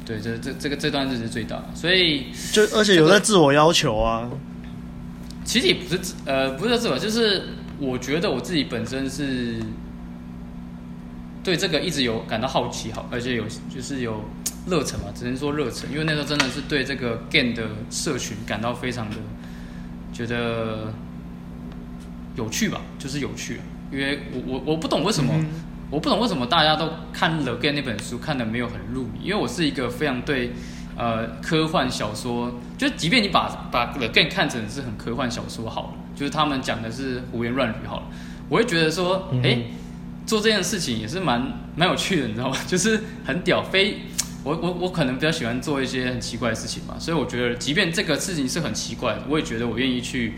对，这这这个这段日子是最大的，所以就而且有在自我要求啊。其实也不是自呃不是自我，就是我觉得我自己本身是对这个一直有感到好奇，好而且有就是有 (tsk) 热忱嘛，只能说热忱，因为那时候真的是对这个 GAME 的社群感到非常的觉得有趣吧，就是有趣，因为我我我不懂为什么、嗯、我不懂为什么大家都看了 GAME 那本书看的没有很入迷，因为我是一个非常对。呃，科幻小说，就即便你把把 The Game 看成是很科幻小说好了，就是他们讲的是胡言乱语好了，我会觉得说，哎、欸，做这件事情也是蛮蛮有趣的，你知道吗？(laughs) 就是很屌，非我我我可能比较喜欢做一些很奇怪的事情嘛，所以我觉得，即便这个事情是很奇怪的，我也觉得我愿意去，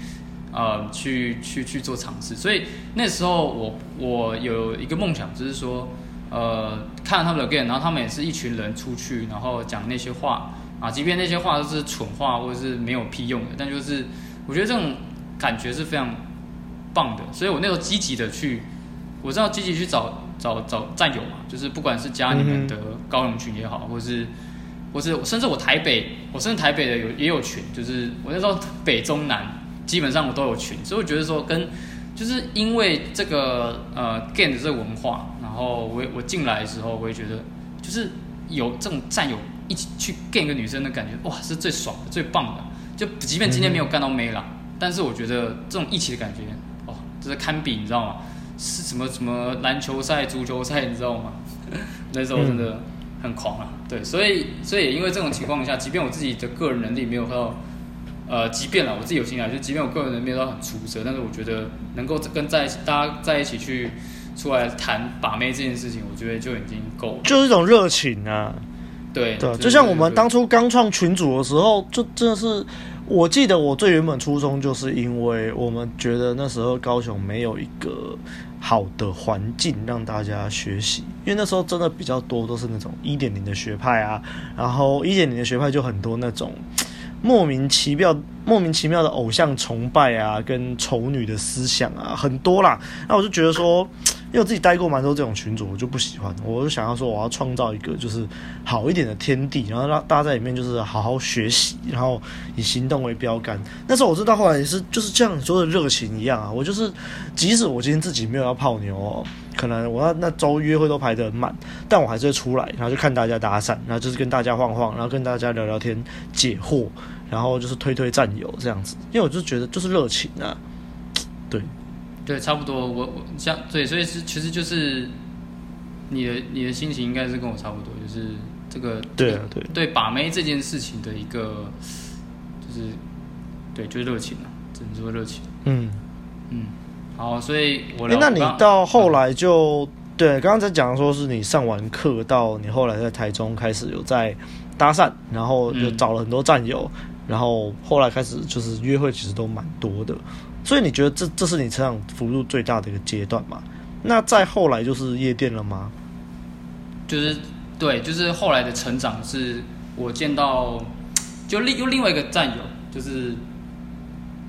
呃，去去去做尝试。所以那时候我我有一个梦想，就是说。呃，看了他们的 game，然后他们也是一群人出去，然后讲那些话啊，即便那些话都是蠢话或者是没有屁用的，但就是我觉得这种感觉是非常棒的，所以我那时候积极的去，我知道积极去找找找战友嘛，就是不管是加你们的高雄群也好，或是或是甚至我台北，我甚至台北的有也有群，就是我那时候北中南基本上我都有群，所以我觉得说跟就是因为这个呃 game 的这个文化。然后我我进来的时候，我也觉得就是有这种战友一起去 gay 一个女生的感觉，哇，是最爽的、最棒的。就即便今天没有干到妹啦，嗯、但是我觉得这种一起的感觉，哦，这是堪比，你知道吗？是什么什么篮球赛、足球赛，你知道吗？(laughs) 那时候真的很狂啊。对，所以所以也因为这种情况下，即便我自己的个人能力没有到，呃，即便了我自己有心来，就即便我个人能力没有到很出色，但是我觉得能够跟在一起，大家在一起去。出来谈把妹这件事情，我觉得就已经够了，就是一种热情啊。对对，就像我们当初刚创群组的时候，就真的是，我记得我最原本初衷就是因为我们觉得那时候高雄没有一个好的环境让大家学习，因为那时候真的比较多都是那种一点零的学派啊，然后一点零的学派就很多那种。莫名其妙、莫名其妙的偶像崇拜啊，跟丑女的思想啊，很多啦。那我就觉得说，因为我自己待过蛮多这种群组，我就不喜欢。我就想要说，我要创造一个就是好一点的天地，然后让大家在里面就是好好学习，然后以行动为标杆。那时候我知道，后来也是就是这样说的热情一样啊。我就是，即使我今天自己没有要泡妞哦，可能我那那周约会都排得很满，但我还是会出来，然后就看大家搭讪，然后就是跟大家晃晃，然后跟大家聊聊天、解惑。然后就是推推战友这样子，因为我就觉得就是热情啊，对，对，差不多。我我像对，所以是其实就是你的你的心情应该是跟我差不多，就是这个对啊对对把妹这件事情的一个就是对就是热情啊，只能说热情。嗯嗯，好，所以我那你到后来就、嗯、对刚刚在讲说是你上完课到你后来在台中开始有在搭讪，然后就找了很多战友。嗯然后后来开始就是约会，其实都蛮多的，所以你觉得这这是你成长幅度最大的一个阶段嘛？那再后来就是夜店了吗？就是对，就是后来的成长是我见到，就另又另外一个战友，就是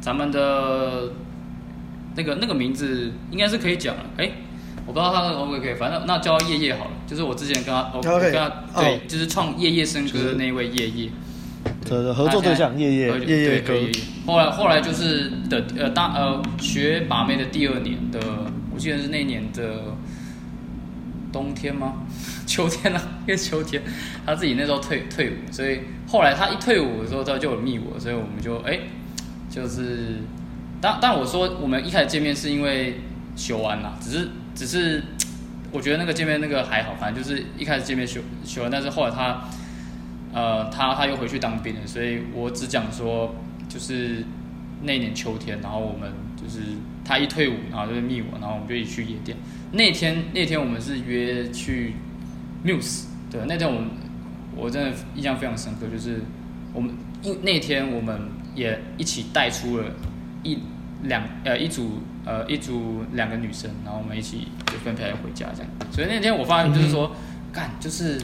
咱们的那个那个名字应该是可以讲了，哎，我不知道他那个 O 不 OK，反正那叫夜夜好了，就是我之前跟他我跟他对，哦、就是创夜夜笙歌的那位夜夜。的合作对象夜夜夜夜哥，后来后来就是的呃大呃学把妹的第二年的，我记得是那年的冬天吗？(laughs) 秋天啊，(laughs) 因为秋天他自己那时候退退伍，所以后来他一退伍的时候他就有密我，所以我们就哎就是，但但我说我们一开始见面是因为修完啦，只是只是我觉得那个见面那个还好，反正就是一开始见面修修完，但是后来他。呃，他他又回去当兵了，所以我只讲说，就是那年秋天，然后我们就是他一退伍，然后就密我，然后我们就一起去夜店。那天那天我们是约去 Muse，对，那天我们我真的印象非常深刻，就是我们因那天我们也一起带出了一两呃一组呃一组两个女生，然后我们一起就分配回家这样。所以那天我发现就是说，干、嗯、就是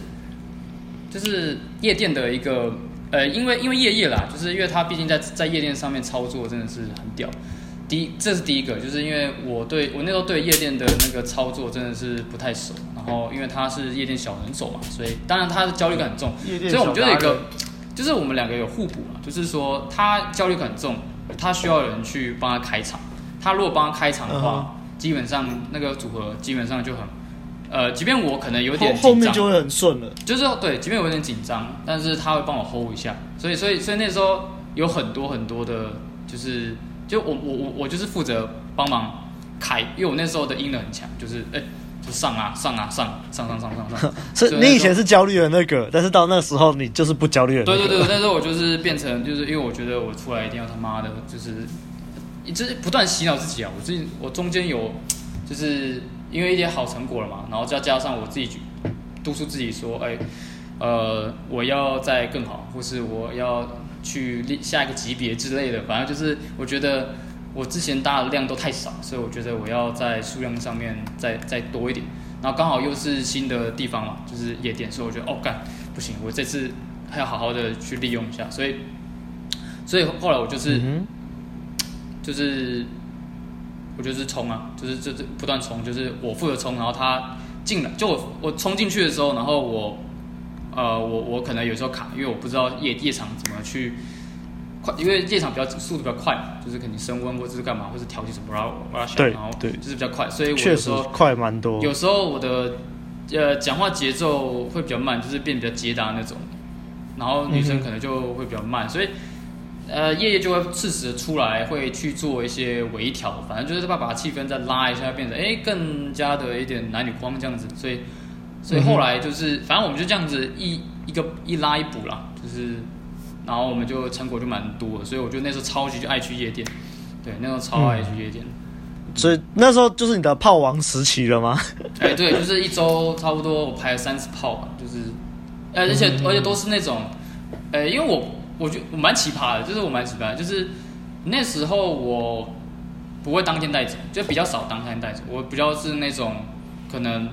就是夜店的一个呃，因为因为夜夜啦，就是因为他毕竟在在夜店上面操作真的是很屌。第一，这是第一个，就是因为我对我那时候对夜店的那个操作真的是不太熟，然后因为他是夜店小能手嘛，所以当然他的焦虑感很重，所以我们就有一个，就是我们两个有互补嘛，就是说他焦虑感很重，他需要有人去帮他开场，他如果帮他开场的话，基本上那个组合基本上就很，呃，即便我可能有点紧张，后面就会很顺了，就是对，即便我有点紧张，但是他会帮我 hold 一下，所以所以所以那时候有很多很多的，就是。就我我我我就是负责帮忙开，因为我那时候的音能很强，就是哎、欸，就上啊上啊上上上上上上。是 (laughs) 你以前是焦虑的那个，但是到那时候你就是不焦虑的那个。对对对，那时候我就是变成就是因为我觉得我出来一定要他妈的，就是一直不断洗脑自己啊。我自己我中间有就是因为一点好成果了嘛，然后再加上我自己督促自己说，哎、呃，我要再更好，或是我要。去下一个级别之类的，反正就是我觉得我之前搭的量都太少，所以我觉得我要在数量上面再再多一点。然后刚好又是新的地方嘛，就是夜店，所以我觉得哦干不行，我这次还要好好的去利用一下。所以所以后来我就是、就是我就是冲啊，就是就是不断冲，就是我负责冲，然后他进来，就我我冲进去的时候，然后我。呃，我我可能有时候卡，因为我不知道夜夜场怎么去快，因为夜场比较速度比较快，就是肯定升温或者是干嘛，或者调节什么，然后然后然后对，就是比较快，所以我有时候快蛮多。有时候我的呃讲话节奏会比较慢，就是变比较接搭那种，然后女生可能就会比较慢，嗯、所以呃夜夜就会适时的出来，会去做一些微调，反正就是把把气氛再拉一下，变成哎更加的一点男女光这样子，所以。所以后来就是，反正我们就这样子一一个一拉一补啦，就是，然后我们就成果就蛮多的，所以我觉得那时候超级就爱去夜店，对，那时候超爱去夜店。嗯、所以那时候就是你的炮王时期了吗？哎，对，就是一周差不多我排了三次炮吧，就是，而且而且都是那种，呃，因为我我觉得我蛮奇葩的，就是我蛮奇葩的，就是那时候我不会当天带走，就比较少当天带走，我比较是那种可能。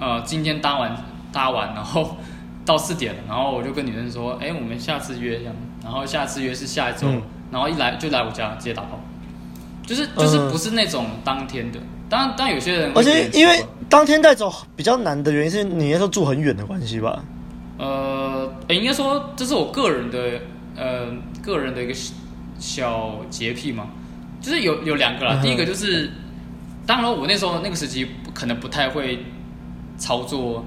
呃，今天搭完搭完，然后到四点了，然后我就跟女生说，哎，我们下次约这样，然后下次约是下一周，嗯、然后一来就来我家直接打炮，就是就是不是那种当天的，当然当然有些人，而且因为当天带走比较难的原因是你那时候住很远的关系吧？呃，应该说这是我个人的呃个人的一个小洁癖嘛，就是有有两个啦，嗯、第一个就是，当然我那时候那个时期可能不太会。操作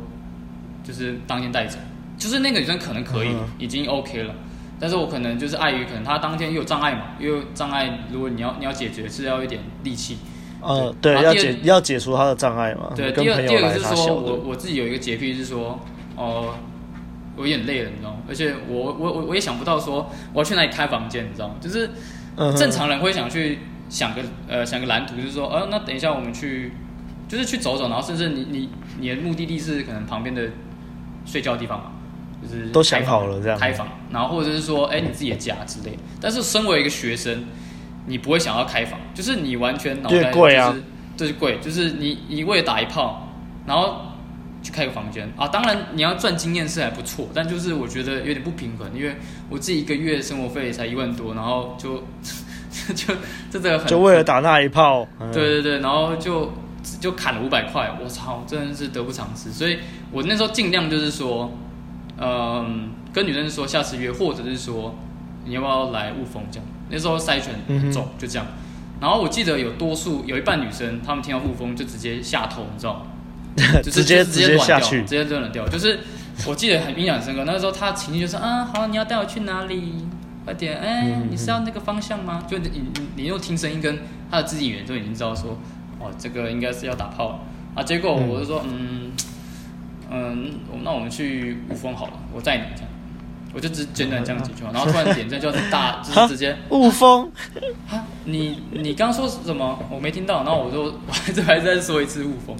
就是当天带走，就是那个女生可能可以，嗯、已经 OK 了，但是我可能就是碍于可能她当天又有障碍嘛，因为障碍，如果你要你要解决是要一点力气，呃，对，要解要解除她的障碍嘛。对，第二第二个是说我我自己有一个洁癖是说，哦、呃，我有点累了，你知道吗？而且我我我我也想不到说我要去哪里开房间，你知道吗？就是正常人会想去想个呃想个蓝图，就是说，呃，那等一下我们去。就是去走走，然后甚至你你你的目的地是可能旁边的睡觉的地方嘛，就是都想好了这样开房，然后或者是说哎、欸、你自己的家之类的。但是身为一个学生，你不会想要开房，就是你完全脑袋就是这、啊、是贵，就是你你为了打一炮，然后去开个房间啊。当然你要赚经验是还不错，但就是我觉得有点不平衡，因为我自己一个月生活费才一万多，然后就 (laughs) 就 (laughs) 真的很就为了打那一炮，对对对，然后就。就砍了五百块，我操，真的是得不偿失。所以我那时候尽量就是说，嗯，跟女生说下次约，或者是说你要不要来雾峰这样。那时候筛选很重，就这样。然后我记得有多数有一半女生，她们听到雾峰就直接下头，你知道吗？(laughs) 就是、直接直接下去，直接就能掉。就是我记得很印象深刻，那个时候他情绪就是啊，好，你要带我去哪里？快点，哎、欸，你是要那个方向吗？就你你你用听声音跟他的肢体语言就已经知道说。哦，这个应该是要打炮了啊！结果我就说，嗯嗯，嗯，那我们去雾峰好了，我载你这样，我就只简短这样几句话，然后突然脸色就是大，就是直接 (laughs) 雾峰，啊，你你刚刚说什么？我没听到，然后我就 (laughs) 我还是还是再说一次雾峰，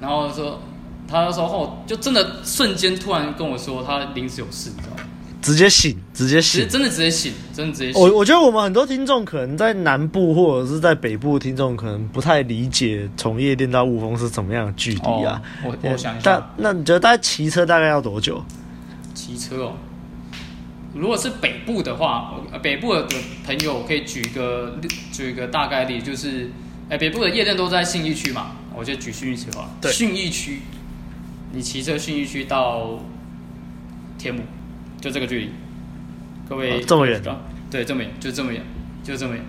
然后说他就说哦，就真的瞬间突然跟我说他临时有事，你知道吗？直接醒，直接醒，真的直接醒，真的直接醒。我我觉得我们很多听众可能在南部或者是在北部的听众可能不太理解从夜店到雾峰是怎么样的距离啊。哦、我我想一下，但那你觉得大概骑车大概要多久？骑车哦，如果是北部的话，北部的朋友可以举一个举一个大概例，就是哎，北部的夜店都在信义区嘛，我就举信义区吧。对，信义区，你骑车信义区到天母。就这个距离，各位、哦、这么远？对，这么远，就这么远，就这么远。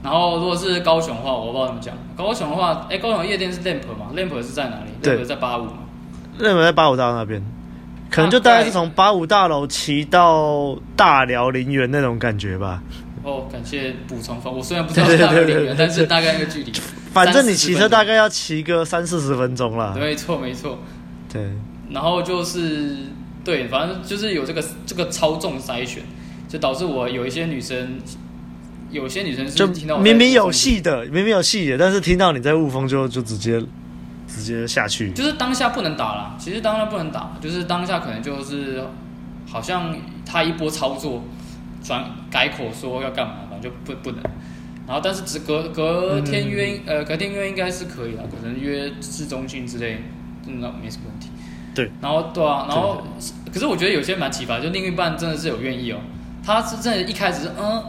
然后，如果是高雄的话，我不知道怎么讲。高雄的话，哎，高雄夜店是 Lamp 嘛？Lamp 是在哪里？Lamp 在八五嘛？Lamp 在八五大楼那边，可能就大概是从八五大楼骑到大寮林园那种感觉吧。哦，感谢补充方。我虽然不知道大寮林园，但是大概那个距离。反正你骑车大概要骑个三四十分钟啦。没错，没错。对。然后就是。对，反正就是有这个这个超重筛选，就导致我有一些女生，有些女生是听到明明有戏的，明明有戏的，但是听到你在雾峰就就直接直接下去，就是当下不能打了，其实当下不能打，就是当下可能就是好像他一波操作转改口说要干嘛，反正就不不能，然后但是只隔隔天约、嗯、呃隔天约应该是可以的，可能约市中心之类，那没什么问题。对，然后对啊，然后可是我觉得有些蛮奇葩，就另一半真的是有愿意哦，他是真的一开始是嗯，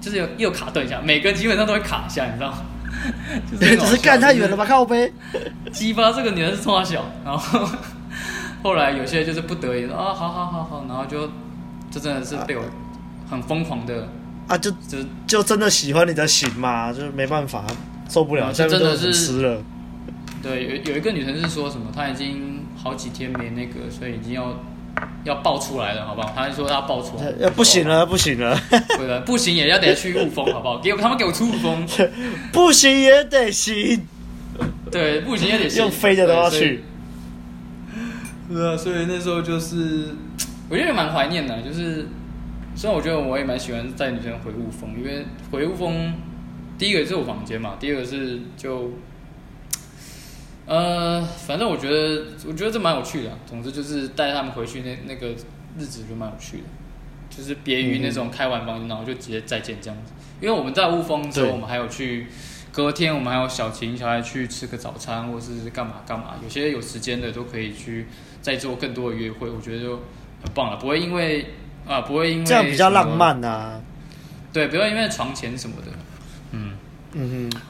就是有又卡顿一下，每个人基本上都会卡一下，你知道吗？(laughs) 就是只是干太远了吧，靠背，(laughs) 激发这个女人是冲他小，然后 (laughs) 后来有些就是不得已啊，好好好好，然后就就真的是被我很疯狂的啊，就就就真的喜欢你的型嘛，就是没办法受不了，就真的是湿了。对，有有一个女生是说什么，她已经好几天没那个，所以已经要要爆出来了，好不好？她就说她要爆出来，要不行了，不行了，(laughs) 对了，不行也要得去雾峰，好不好？给我他们给我出雾峰，(laughs) 不行也得行，对，不行也得行，用飞的都要去。是 (laughs) 啊，所以那时候就是，我觉得蛮怀念的，就是虽然我觉得我也蛮喜欢带女生回雾峰，因为回雾峰，第一个是我房间嘛，第二个是就。呃，反正我觉得，我觉得这蛮有趣的。总之就是带他们回去那那个日子就蛮有趣的，就是别于那种开完房然后就直接再见这样子。因为我们在雾峰之后，我们还有去隔天，我们还有小情小爱去吃个早餐，或是干嘛干嘛。有些有时间的都可以去再做更多的约会，我觉得就很棒了。不会因为啊，不会因为这样比较浪漫啊。对，不要因为床前什么的。嗯嗯哼，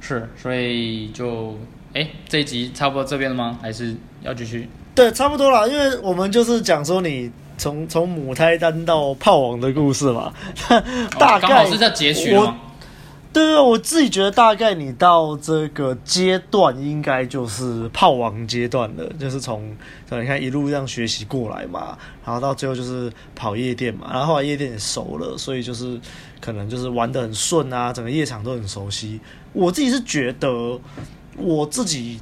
是，所以就。哎，这一集差不多这边了吗？还是要继续？对，差不多了，因为我们就是讲说你从从母胎单到炮王的故事嘛，(laughs) 大概、哦、刚好是在结局吗？对对，我自己觉得大概你到这个阶段应该就是炮王阶段了，就是从你看一路这样学习过来嘛，然后到最后就是跑夜店嘛，然后后来夜店也熟了，所以就是可能就是玩得很顺啊，整个夜场都很熟悉。我自己是觉得。我自己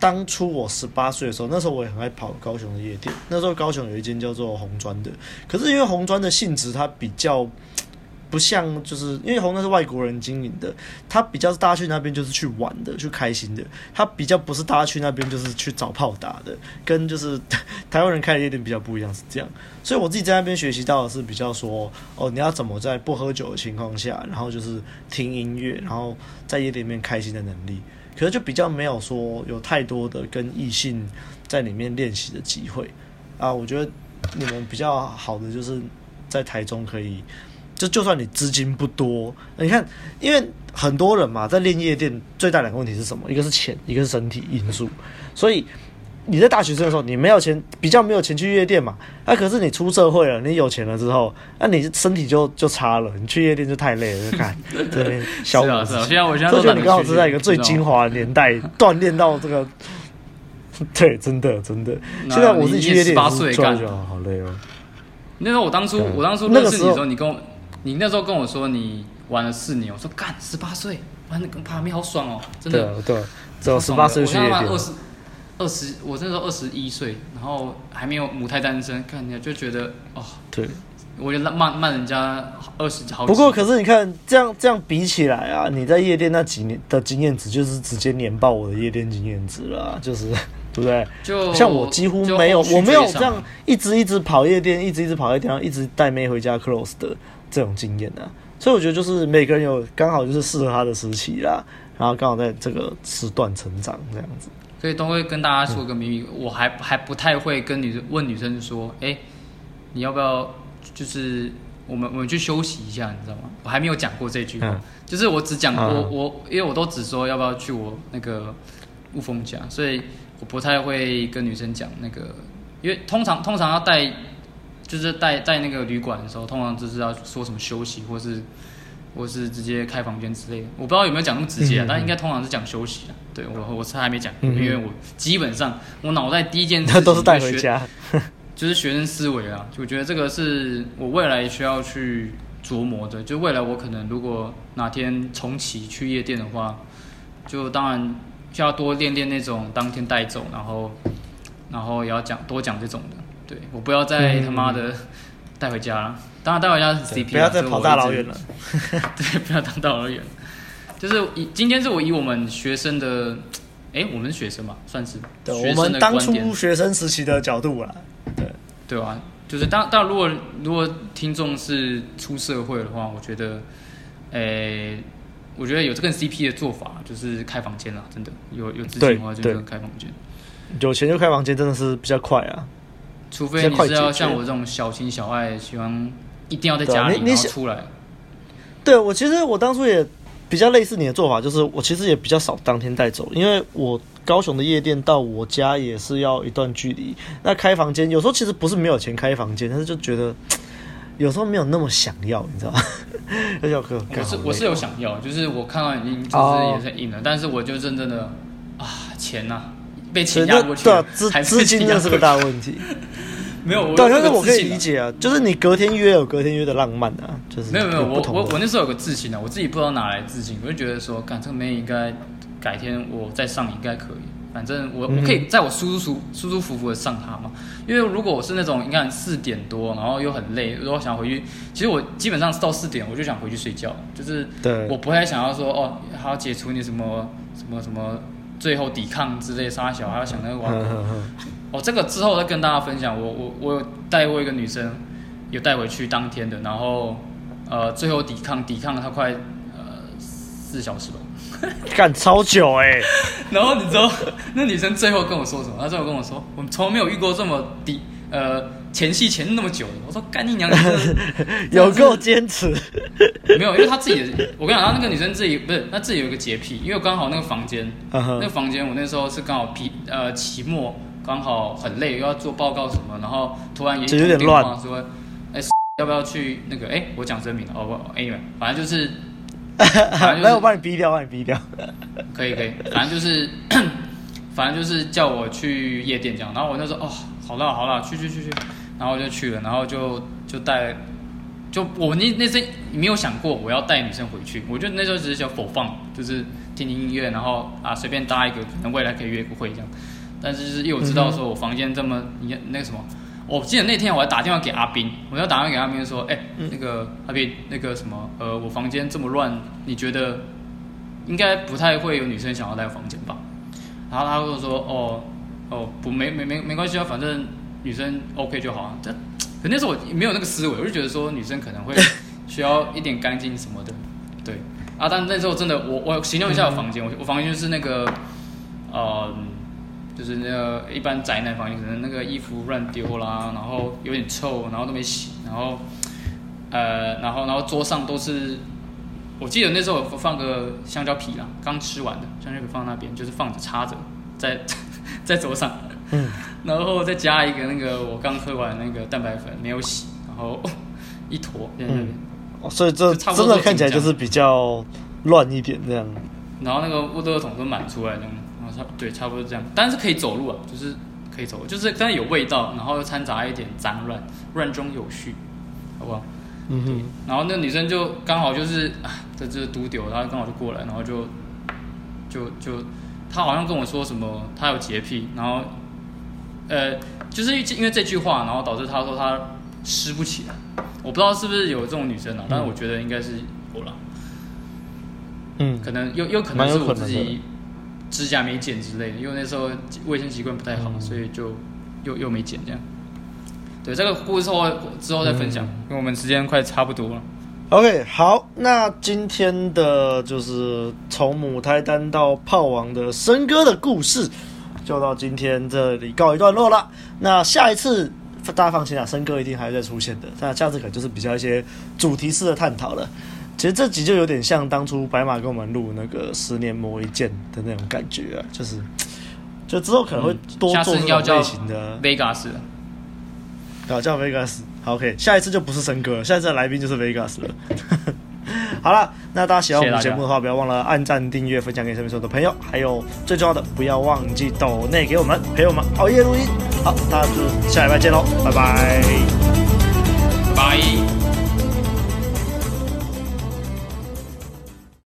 当初我十八岁的时候，那时候我也很爱跑高雄的夜店。那时候高雄有一间叫做红砖的，可是因为红砖的性质它比较不像，就是因为红灯是外国人经营的，它比较是大家去那边就是去玩的，去开心的。它比较不是大家去那边就是去找炮打的，跟就是台湾人开的夜店比较不一样，是这样。所以我自己在那边学习到的是比较说，哦，你要怎么在不喝酒的情况下，然后就是听音乐，然后在夜店里面开心的能力。可是就比较没有说有太多的跟异性在里面练习的机会啊，我觉得你们比较好的就是在台中可以，就就算你资金不多，你看，因为很多人嘛，在练夜店最大两个问题是什么？一个是钱，一个是身体因素，所以。你在大学生的时候，你没有钱，比较没有钱去夜店嘛。那、啊、可是你出社会了，你有钱了之后，那、啊、你身体就就差了。你去夜店就太累了，就看 (laughs) 这边消磨自己。现在我现在，这就你刚好是在一个最精华的年代锻炼到这个。(laughs) 对，真的真的。现在我自己去夜店，十八岁干，好累哦。那时候我当初我当初认识你的时候，你跟我你那时候跟我说你玩了四年，我说干十八岁玩的跟帕米好爽哦，真的对，对，只有十八岁去夜店。二十，我那时候二十一岁，然后还没有母胎单身，看起来就觉得哦，对，我就慢慢人家二十好。不过，可是你看这样这样比起来啊，你在夜店那几年的经验值，就是直接碾爆我的夜店经验值了，就是 (laughs) 对不对？就像我几乎没有，我没有这样一直一直跑夜店，一直一直跑夜店，然后一直带妹回家 close 的这种经验啊。所以我觉得就是每个人有刚好就是适合他的时期啦，然后刚好在这个时段成长这样子。所以都会跟大家说个秘密，嗯、我还还不太会跟女生问女生说，哎，你要不要就是我们我们去休息一下，你知道吗？我还没有讲过这句话，嗯、就是我只讲过、嗯、我，因为我都只说要不要去我那个雾峰家，所以。我不太会跟女生讲那个，因为通常通常要带，就是带带那个旅馆的时候，通常就是要说什么休息，或是或是直接开房间之类的。我不知道有没有讲那么直接啊，嗯、但应该通常是讲休息啊。对我我是还没讲，嗯、因为我基本上我脑袋第一件 (laughs) 事都是带回家，(laughs) 就是学生思维啊。就我觉得这个是我未来需要去琢磨的。就未来我可能如果哪天重启去夜店的话，就当然。就要多练练那种当天带走，然后，然后也要讲多讲这种的。对，我不要再他妈的带回家了。当然带回家是 CP，不要再跑大老远了。(laughs) 对，不要当大老远。就是以今天是我以我们学生的，哎，我们是学生嘛，算是。对，我们当初学生时期的角度啦。对，对啊，就是当当如果如果听众是出社会的话，我觉得，诶。我觉得有这个 CP 的做法，就是开房间了，真的有有资金的话，就是开房间。有钱就开房间，真的是比较快啊。除非你是要像我这种小情小爱，喜欢一定要在家里然后出来。对，我其实我当初也比较类似你的做法，就是我其实也比较少当天带走，因为我高雄的夜店到我家也是要一段距离。那开房间有时候其实不是没有钱开房间，但是就觉得。有时候没有那么想要，你知道吗？那小哥，我是我是有想要，就是我看到已经就是也是硬了，但是我就真正的啊钱呐被钱压过去，对啊，资资金这是个大问题。(laughs) 没有，对，但是我可以理解啊，就是你隔天约有隔天约的浪漫啊，就是没有没有，我我我那时候有个自信啊，我自己不知道哪来自信，我就觉得说，干这个妹应该改天我再上应该可以。反正我我可以在我舒舒舒舒服服的上它嘛，因为如果我是那种你看四点多，然后又很累，如果想回去，其实我基本上是到四点我就想回去睡觉，就是我不太想要说哦还要解除你什么什么什么最后抵抗之类杀小，还要想那个玩 (laughs) 哦这个之后再跟大家分享，我我我有带过一个女生，有带回去当天的，然后呃最后抵抗抵抗了她快呃四小时吧。干超久哎、欸，(laughs) 然后你知道那女生最后跟我说什么？她最后跟我说，我从来没有遇过这么低呃前戏前那么久。我说干你娘，(laughs) 有够坚持。没有，因为她自己，我跟你讲，她那个女生自己不是，她自己有一个洁癖，因为刚好那个房间，uh huh. 那个房间我那时候是刚好批呃期末，刚好很累，又要做报告什么，然后突然也有点乱，说哎要不要去那个哎我讲真名了哦不，anyway 反正就是。(laughs) 反正、就是、没有，我帮你逼掉，帮你逼掉。可以可以，反正就是，(clears throat) 反正就是叫我去夜店这样。然后我那时候哦，好了好了，去去去去，然后就去了，然后就就带，就我那那时没有想过我要带女生回去，我就那时候只是想 for fun，就是听听音乐，然后啊随便搭一个，可能未来可以约个会这样。但是就是因为我知道说我房间这么，你看那个什么。我记得那天我还打电话给阿斌，我要打电话给阿斌说，哎、那个阿斌，那个什么，呃，我房间这么乱，你觉得应该不太会有女生想要来房间吧？然后他跟我说，哦，哦，不，没没没没关系啊，反正女生 OK 就好啊。这，可那时候我没有那个思维，我就觉得说女生可能会 (laughs) 需要一点干净什么的，对。啊，但那时候真的，我我形容一下我房间，我我房间就是那个，呃。就是那个一般宅男房间，可能那个衣服乱丢啦，然后有点臭，然后都没洗，然后，呃，然后然后桌上都是，我记得那时候我放个香蕉皮啦，刚吃完的香蕉皮放那边，就是放着插着，在 (laughs) 在桌上，嗯，(laughs) 然后再加一个那个我刚喝完那个蛋白粉没有洗，然后一坨在那边，嗯，所以这真的看起来就是比较乱一点这样，然后那个乌多桶都满出来然后差。对，差不多这样，但是可以走路啊，就是可以走，就是但是有味道，然后又掺杂一点脏乱，乱中有序，好不好？嗯哼。然后那个女生就刚好就是啊，这这独丢，然后刚好就过来，然后就就就，她好像跟我说什么，她有洁癖，然后呃，就是因为这句话，然后导致他说他湿不起来，我不知道是不是有这种女生啊，嗯、但是我觉得应该是有了，嗯，可能有有可能是我自己。指甲没剪之类的，因为那时候卫生习惯不太好，嗯、所以就又又没剪这样。对，这个故事之后之后再分享，嗯、因为我们时间快差不多了。OK，好，那今天的就是从母胎单到炮王的笙哥的故事，就到今天这里告一段落了。那下一次大家放心啊，森哥一定还会再出现的。那下次可能就是比较一些主题式的探讨了。其实这集就有点像当初白马跟我们录那个十年磨一剑的那种感觉啊，就是就之后可能会多做这种类型的。Vegas，好叫 Vegas。好，OK，下一次就不是森哥了，下一次的来宾就是 Vegas 了。好了，那大家喜欢我们节目的话，不要忘了按赞、订阅、分享给身边所有的朋友，还有最重要的，不要忘记抖内给我们陪我们熬夜录音。好，大家就下礼拜见喽，拜拜，拜。